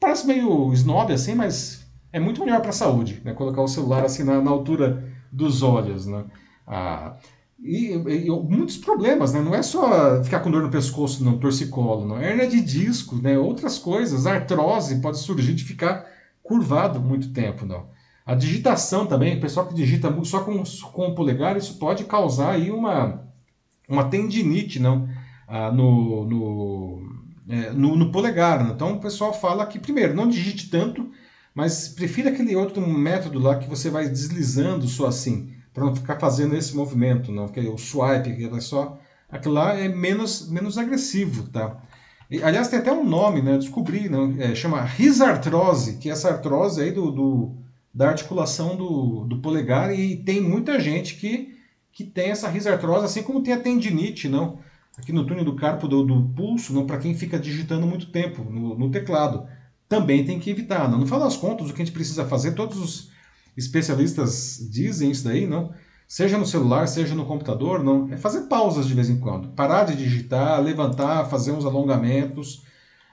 [SPEAKER 1] Parece meio snob assim, mas é muito melhor para a saúde, né? Colocar o celular assim na, na altura dos olhos, né? Ah, e, e, muitos problemas, né? Não é só ficar com dor no pescoço, no torcicolo, não. Hernia de disco, né? Outras coisas, artrose pode surgir de ficar curvado muito tempo, não. A digitação também, o pessoal que digita só com, com o polegar, isso pode causar aí uma, uma tendinite, não? Ah, no, no, é, no, no, polegar. Né? Então o pessoal fala que, primeiro, não digite tanto, mas prefira aquele outro método lá que você vai deslizando só assim, para não ficar fazendo esse movimento, não, que é o swipe, que é só aquilo lá é menos menos agressivo, tá? E, aliás, tem até um nome, né? descobri, não, é, chama risartrose, que é essa artrose aí do, do da articulação do, do polegar e tem muita gente que, que tem essa risartrose, assim como tem a tendinite, não? Aqui no túnel do carpo do, do pulso, não para quem fica digitando muito tempo no, no teclado também tem que evitar. Não? No final das contas, o que a gente precisa fazer, todos os especialistas dizem isso daí, não? Seja no celular, seja no computador, não? É fazer pausas de vez em quando. Parar de digitar, levantar, fazer uns alongamentos.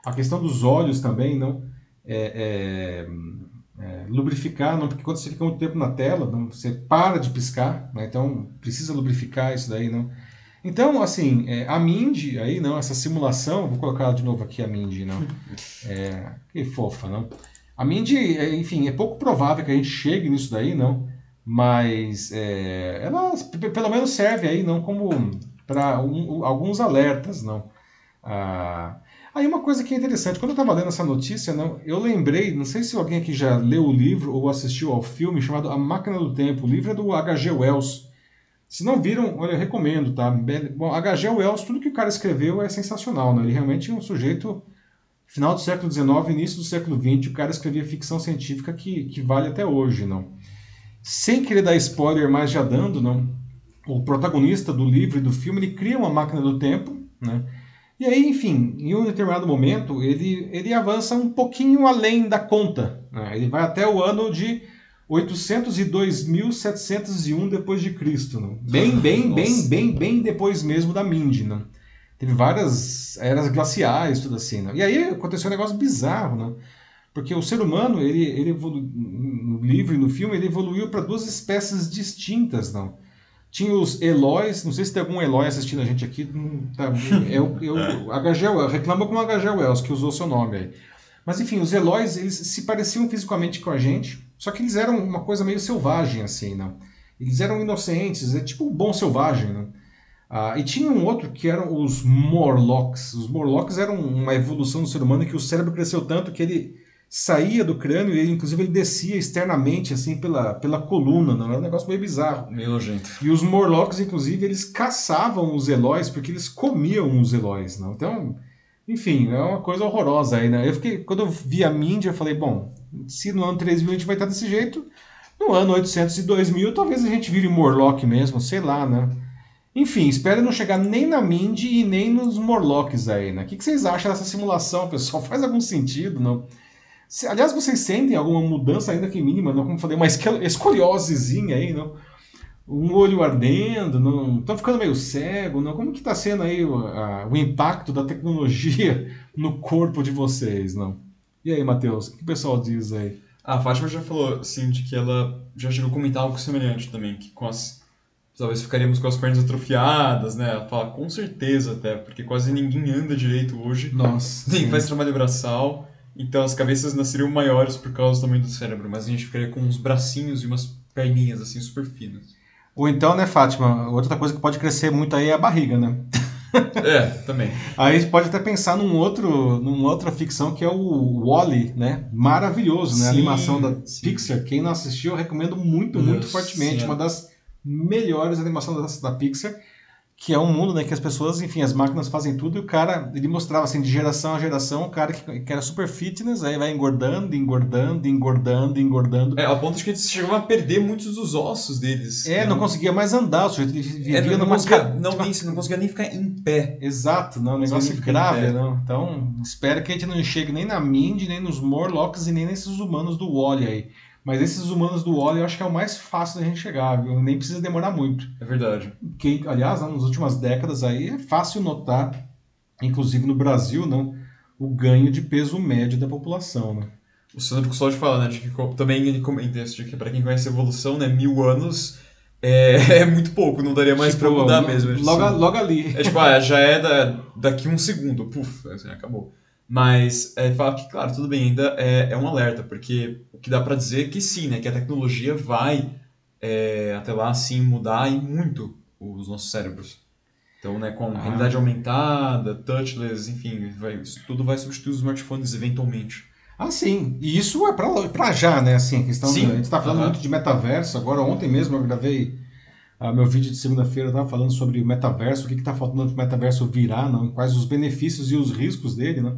[SPEAKER 1] A questão dos olhos também, não? É, é, é, lubrificar, não? Porque quando você fica muito tempo na tela, não, você para de piscar, né? então precisa lubrificar isso daí, não? Então, assim, é, a Mindy, aí não, essa simulação, vou colocar de novo aqui a Mindy, não. (laughs) É, que fofa, não. A Mindy, é, enfim, é pouco provável que a gente chegue nisso daí, não. Mas é, ela pelo menos serve aí, não, como para um, alguns alertas, não. Ah, aí uma coisa que é interessante, quando eu estava lendo essa notícia, não, eu lembrei, não sei se alguém aqui já leu o livro ou assistiu ao filme chamado A Máquina do Tempo. O livro é do H.G. Wells. Se não viram, olha, eu recomendo, tá? Bom, H.G. Wells, tudo que o cara escreveu é sensacional, né? Ele realmente é um sujeito, final do século XIX, início do século XX, o cara escrevia ficção científica que, que vale até hoje, não? Sem querer dar spoiler, mas já dando, não? O protagonista do livro e do filme, ele cria uma máquina do tempo, né? E aí, enfim, em um determinado momento, ele, ele avança um pouquinho além da conta. Né? Ele vai até o ano de 802.701 depois de Cristo, não? Bem, bem, Nossa. bem, bem, bem depois mesmo da Mindy, não? Teve várias eras glaciais, tudo assim, não? E aí aconteceu um negócio bizarro, não? Porque o ser humano, ele, ele evolu... no livro e no filme, ele evoluiu para duas espécies distintas, não? Tinha os Eloys, não sei se tem algum Eloy assistindo a gente aqui, tá, eu, eu, HG, reclama com o HG Wells, que usou seu nome aí. Mas enfim, os Eloys, eles se pareciam fisicamente com a gente, só que eles eram uma coisa meio selvagem, assim, né? Eles eram inocentes, é tipo um bom selvagem, né? Ah, e tinha um outro que eram os Morlocks. Os Morlocks eram uma evolução do ser humano que o cérebro cresceu tanto que ele saía do crânio e inclusive ele descia externamente assim pela, pela coluna, não era um negócio meio bizarro.
[SPEAKER 2] Meu gente.
[SPEAKER 1] E os Morlocks inclusive eles caçavam os Eloys porque eles comiam os Eloys, não? Então, Enfim, é uma coisa horrorosa aí, né? Eu fiquei, quando eu vi a Mindy, eu falei, bom, se no ano 3000 a gente vai estar desse jeito, no ano 800 e 2000 talvez a gente vire Morlock mesmo, sei lá, né? Enfim, espero não chegar nem na Mindy e nem nos Morlocks aí, né? O que vocês acham dessa simulação, (laughs) pessoal? Faz algum sentido, não? Se, aliás, vocês sentem alguma mudança ainda que mínima, não? Como falei, uma escoliosezinha aí, não? Um olho ardendo, não? Estão ficando meio cego, não? Como que está sendo aí o, a, o impacto da tecnologia (laughs) no corpo de vocês, não? E aí, Matheus, o que o pessoal diz aí?
[SPEAKER 2] A Fátima já falou, assim, de que ela já chegou a comentar algo semelhante também, que com as talvez ficaríamos com as pernas atrofiadas, né? Ela fala, com certeza até, porque quase ninguém anda direito hoje.
[SPEAKER 1] Nossa. (laughs)
[SPEAKER 2] Ninguém faz trabalho braçal. Então as cabeças nasceriam maiores por causa do tamanho do cérebro, mas a gente ficaria com uns bracinhos e umas perninhas assim super finas.
[SPEAKER 1] Ou então, né, Fátima, outra coisa que pode crescer muito aí é a barriga, né? (laughs)
[SPEAKER 2] É, também.
[SPEAKER 1] Aí a gente pode até pensar num outro, numa outra ficção que é o Wally, né? Maravilhoso, né?
[SPEAKER 2] Sim,
[SPEAKER 1] a animação da
[SPEAKER 2] sim.
[SPEAKER 1] Pixar. Quem não assistiu, eu recomendo muito, muito fortemente.
[SPEAKER 2] Senhor.
[SPEAKER 1] Uma das melhores animações da, da Pixar, que é um mundo, né, que as pessoas, enfim, as máquinas fazem tudo e o cara, ele mostrava assim, de geração a geração, o cara que, que era super fitness, aí vai engordando, engordando, engordando, engordando.
[SPEAKER 2] É, ao ponto de que eles chegavam a perder muitos dos ossos deles.
[SPEAKER 1] É, não conseguia mais andar, o sujeito ele vivia
[SPEAKER 2] É, não, conseguia,
[SPEAKER 1] ca-
[SPEAKER 2] não,
[SPEAKER 1] tipo,
[SPEAKER 2] nem, não conseguia nem ficar em pé.
[SPEAKER 1] Exato, não, um negócio grave, não. Então, espero que a gente não chegue nem na Mindy, nem nos Morlocks e nem nesses humanos do Wally aí. Mas esses humanos do Wally eu acho que é o mais fácil da gente chegar, viu? Nem precisa demorar muito.
[SPEAKER 2] É verdade.
[SPEAKER 1] Que, aliás, nas últimas décadas aí é fácil notar, inclusive no Brasil, não, o ganho de peso médio da população, né?
[SPEAKER 2] O Sandro Custódio fala, né, de que também ele comenta isso, de que pra quem conhece a evolução, né, mil anos é, (laughs) é muito pouco, não daria mais
[SPEAKER 1] Tipo,
[SPEAKER 2] pra mudar
[SPEAKER 1] lo-
[SPEAKER 2] mesmo.
[SPEAKER 1] Logo,
[SPEAKER 2] Assim.
[SPEAKER 1] logo ali.
[SPEAKER 2] É tipo, ah, já é da, daqui um segundo, puf, assim, acabou. Mas é, fala que, claro, tudo bem, ainda é, é um alerta, porque o que dá pra dizer é que sim, né, que a tecnologia vai é, até lá, sim, mudar e muito os nossos cérebros. Então, né, com
[SPEAKER 1] Ah.
[SPEAKER 2] realidade aumentada, touchless, enfim, vai, isso tudo vai substituir os smartphones eventualmente.
[SPEAKER 1] Ah, sim. E isso é pra já, né? Assim, a questão.
[SPEAKER 2] Sim.
[SPEAKER 1] A gente tá falando
[SPEAKER 2] Aham.
[SPEAKER 1] muito de metaverso. Agora, ontem mesmo eu gravei ah, meu vídeo de segunda-feira, eu tava falando sobre o metaverso, o que, que tá faltando para o metaverso virar, não? quais os benefícios e os riscos dele, né?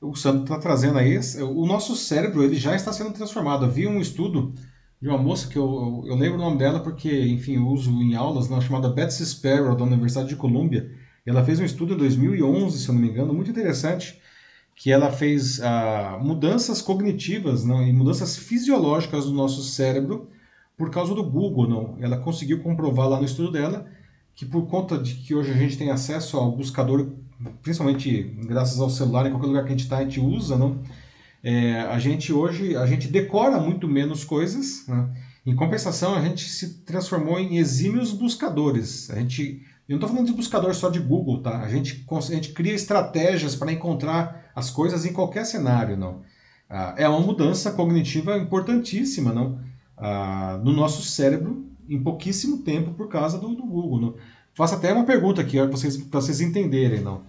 [SPEAKER 1] O Sandro tá trazendo aí. O nosso cérebro ele já está sendo transformado. Vi um estudo de uma moça que eu, eu, lembro o nome dela porque, enfim, eu uso em aulas, né, chamada Betsy Sparrow, da Universidade de Colômbia. Ela fez um estudo em 2011, se eu não me engano, muito interessante, que ela fez ah, mudanças cognitivas não, e mudanças fisiológicas do nosso cérebro por causa do Google. Não. Ela conseguiu comprovar lá no estudo dela que por conta de que hoje a gente tem acesso ao buscador, principalmente graças ao celular, em qualquer lugar que a gente está, a gente usa, não? É, a gente hoje a gente decora muito menos coisas. Né? Em compensação, a gente se transformou em exímios buscadores. A gente, eu não estou falando de buscador só de Google, tá? A gente, a gente cria estratégias para encontrar as coisas em qualquer cenário, não? Ah, é uma mudança cognitiva importantíssima, não? Ah, no nosso cérebro em pouquíssimo tempo por causa do, do Google. Não? Faço até uma pergunta aqui para vocês, pra vocês entenderem, não?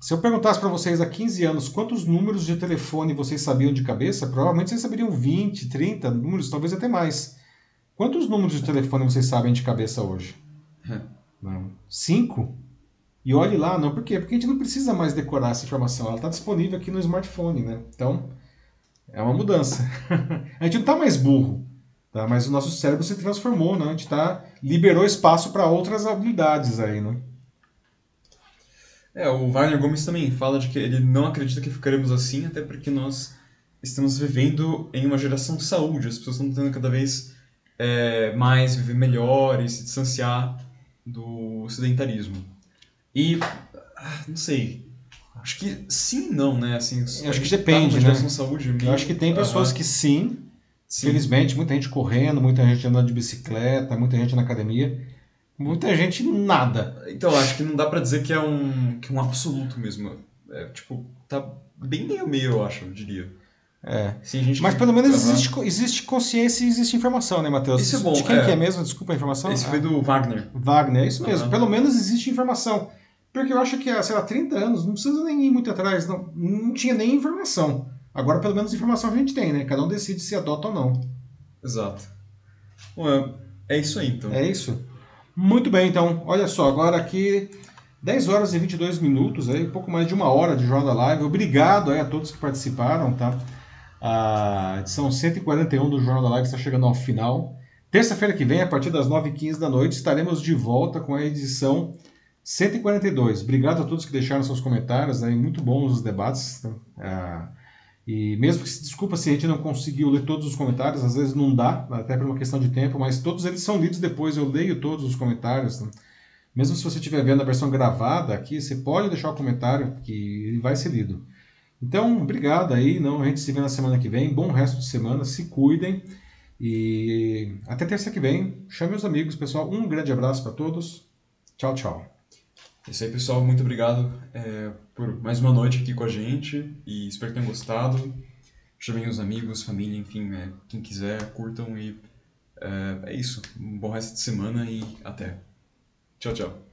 [SPEAKER 1] Se eu perguntasse para vocês há 15 anos quantos números de telefone vocês sabiam de cabeça, provavelmente vocês saberiam 20, 30 números, talvez até mais. Quantos números de telefone vocês sabem de cabeça hoje? Não. Cinco? E olhe lá, não, por quê? Porque a gente não precisa mais decorar essa informação, ela está disponível aqui no smartphone, né? Então, é uma mudança. (laughs) a gente não está mais burro, tá? mas o nosso cérebro se transformou, né? A gente tá, liberou espaço para outras habilidades aí, né?
[SPEAKER 2] É, o Wagner Gomes também fala de que ele não acredita que ficaremos assim, até porque nós estamos vivendo em uma geração de saúde. As pessoas estão tentando cada vez é, mais viver melhor e se distanciar do sedentarismo. E, ah, não sei, acho que sim não, né? Assim,
[SPEAKER 1] Eu acho que
[SPEAKER 2] tá
[SPEAKER 1] depende,
[SPEAKER 2] numa
[SPEAKER 1] né?
[SPEAKER 2] saúde
[SPEAKER 1] Eu
[SPEAKER 2] meio-
[SPEAKER 1] acho que tem pessoas
[SPEAKER 2] Aham,
[SPEAKER 1] que sim,
[SPEAKER 2] sim.
[SPEAKER 1] felizmente, muita gente correndo, muita gente andando de bicicleta, muita gente na academia, muita gente nada.
[SPEAKER 2] Então, acho que não dá pra dizer que é um, que é um absoluto mesmo. É, tipo, tá bem meio meio, eu acho, eu diria.
[SPEAKER 1] É. Mas
[SPEAKER 2] que-
[SPEAKER 1] pelo menos
[SPEAKER 2] Aham.
[SPEAKER 1] existe, existe consciência e existe informação, né, Matheus?
[SPEAKER 2] Isso é bom,
[SPEAKER 1] De quem
[SPEAKER 2] é.
[SPEAKER 1] que é mesmo? Desculpa a informação.
[SPEAKER 2] Esse
[SPEAKER 1] Ah.
[SPEAKER 2] foi do Wagner.
[SPEAKER 1] Wagner, é isso mesmo.
[SPEAKER 2] Aham.
[SPEAKER 1] Pelo menos existe informação. Porque eu acho que há, sei lá, 30 anos, não precisa nem ir muito atrás, não, não tinha nem informação. Agora, pelo menos, informação a gente tem, né? Cada um decide se adota ou não.
[SPEAKER 2] Exato. Bom, é, é isso aí, então.
[SPEAKER 1] É isso? Muito bem, então. Olha só, agora aqui 10 horas e 22 minutos, aí, um pouco mais de uma hora de Jornal da Live. Obrigado aí a todos que participaram, tá? A edição 141 do Jornal da Live está chegando ao final. Terça-feira que vem, a partir das 9h15 da noite, estaremos de volta com a edição 142. Obrigado a todos que deixaram seus comentários, aí, muito bons os debates. Tá? Ah, e mesmo que se desculpa se a gente não conseguiu ler todos os comentários, às vezes não dá, até por uma questão de tempo, mas todos eles são lidos depois, eu leio todos os comentários. Tá? Mesmo se você estiver vendo a versão gravada aqui, você pode deixar o comentário que ele vai ser lido. Então, obrigado aí, não, a gente se vê na semana que vem. Bom resto de semana, se cuidem e até terça que vem. Chame os amigos, pessoal. Um grande abraço para todos. Tchau, tchau.
[SPEAKER 2] É isso aí, pessoal. Muito obrigado é, por mais uma noite aqui com a gente e espero que tenham gostado. Chamem os amigos, família, enfim, é, quem quiser, curtam e é, é isso. Um bom resto de semana e até. Tchau, tchau.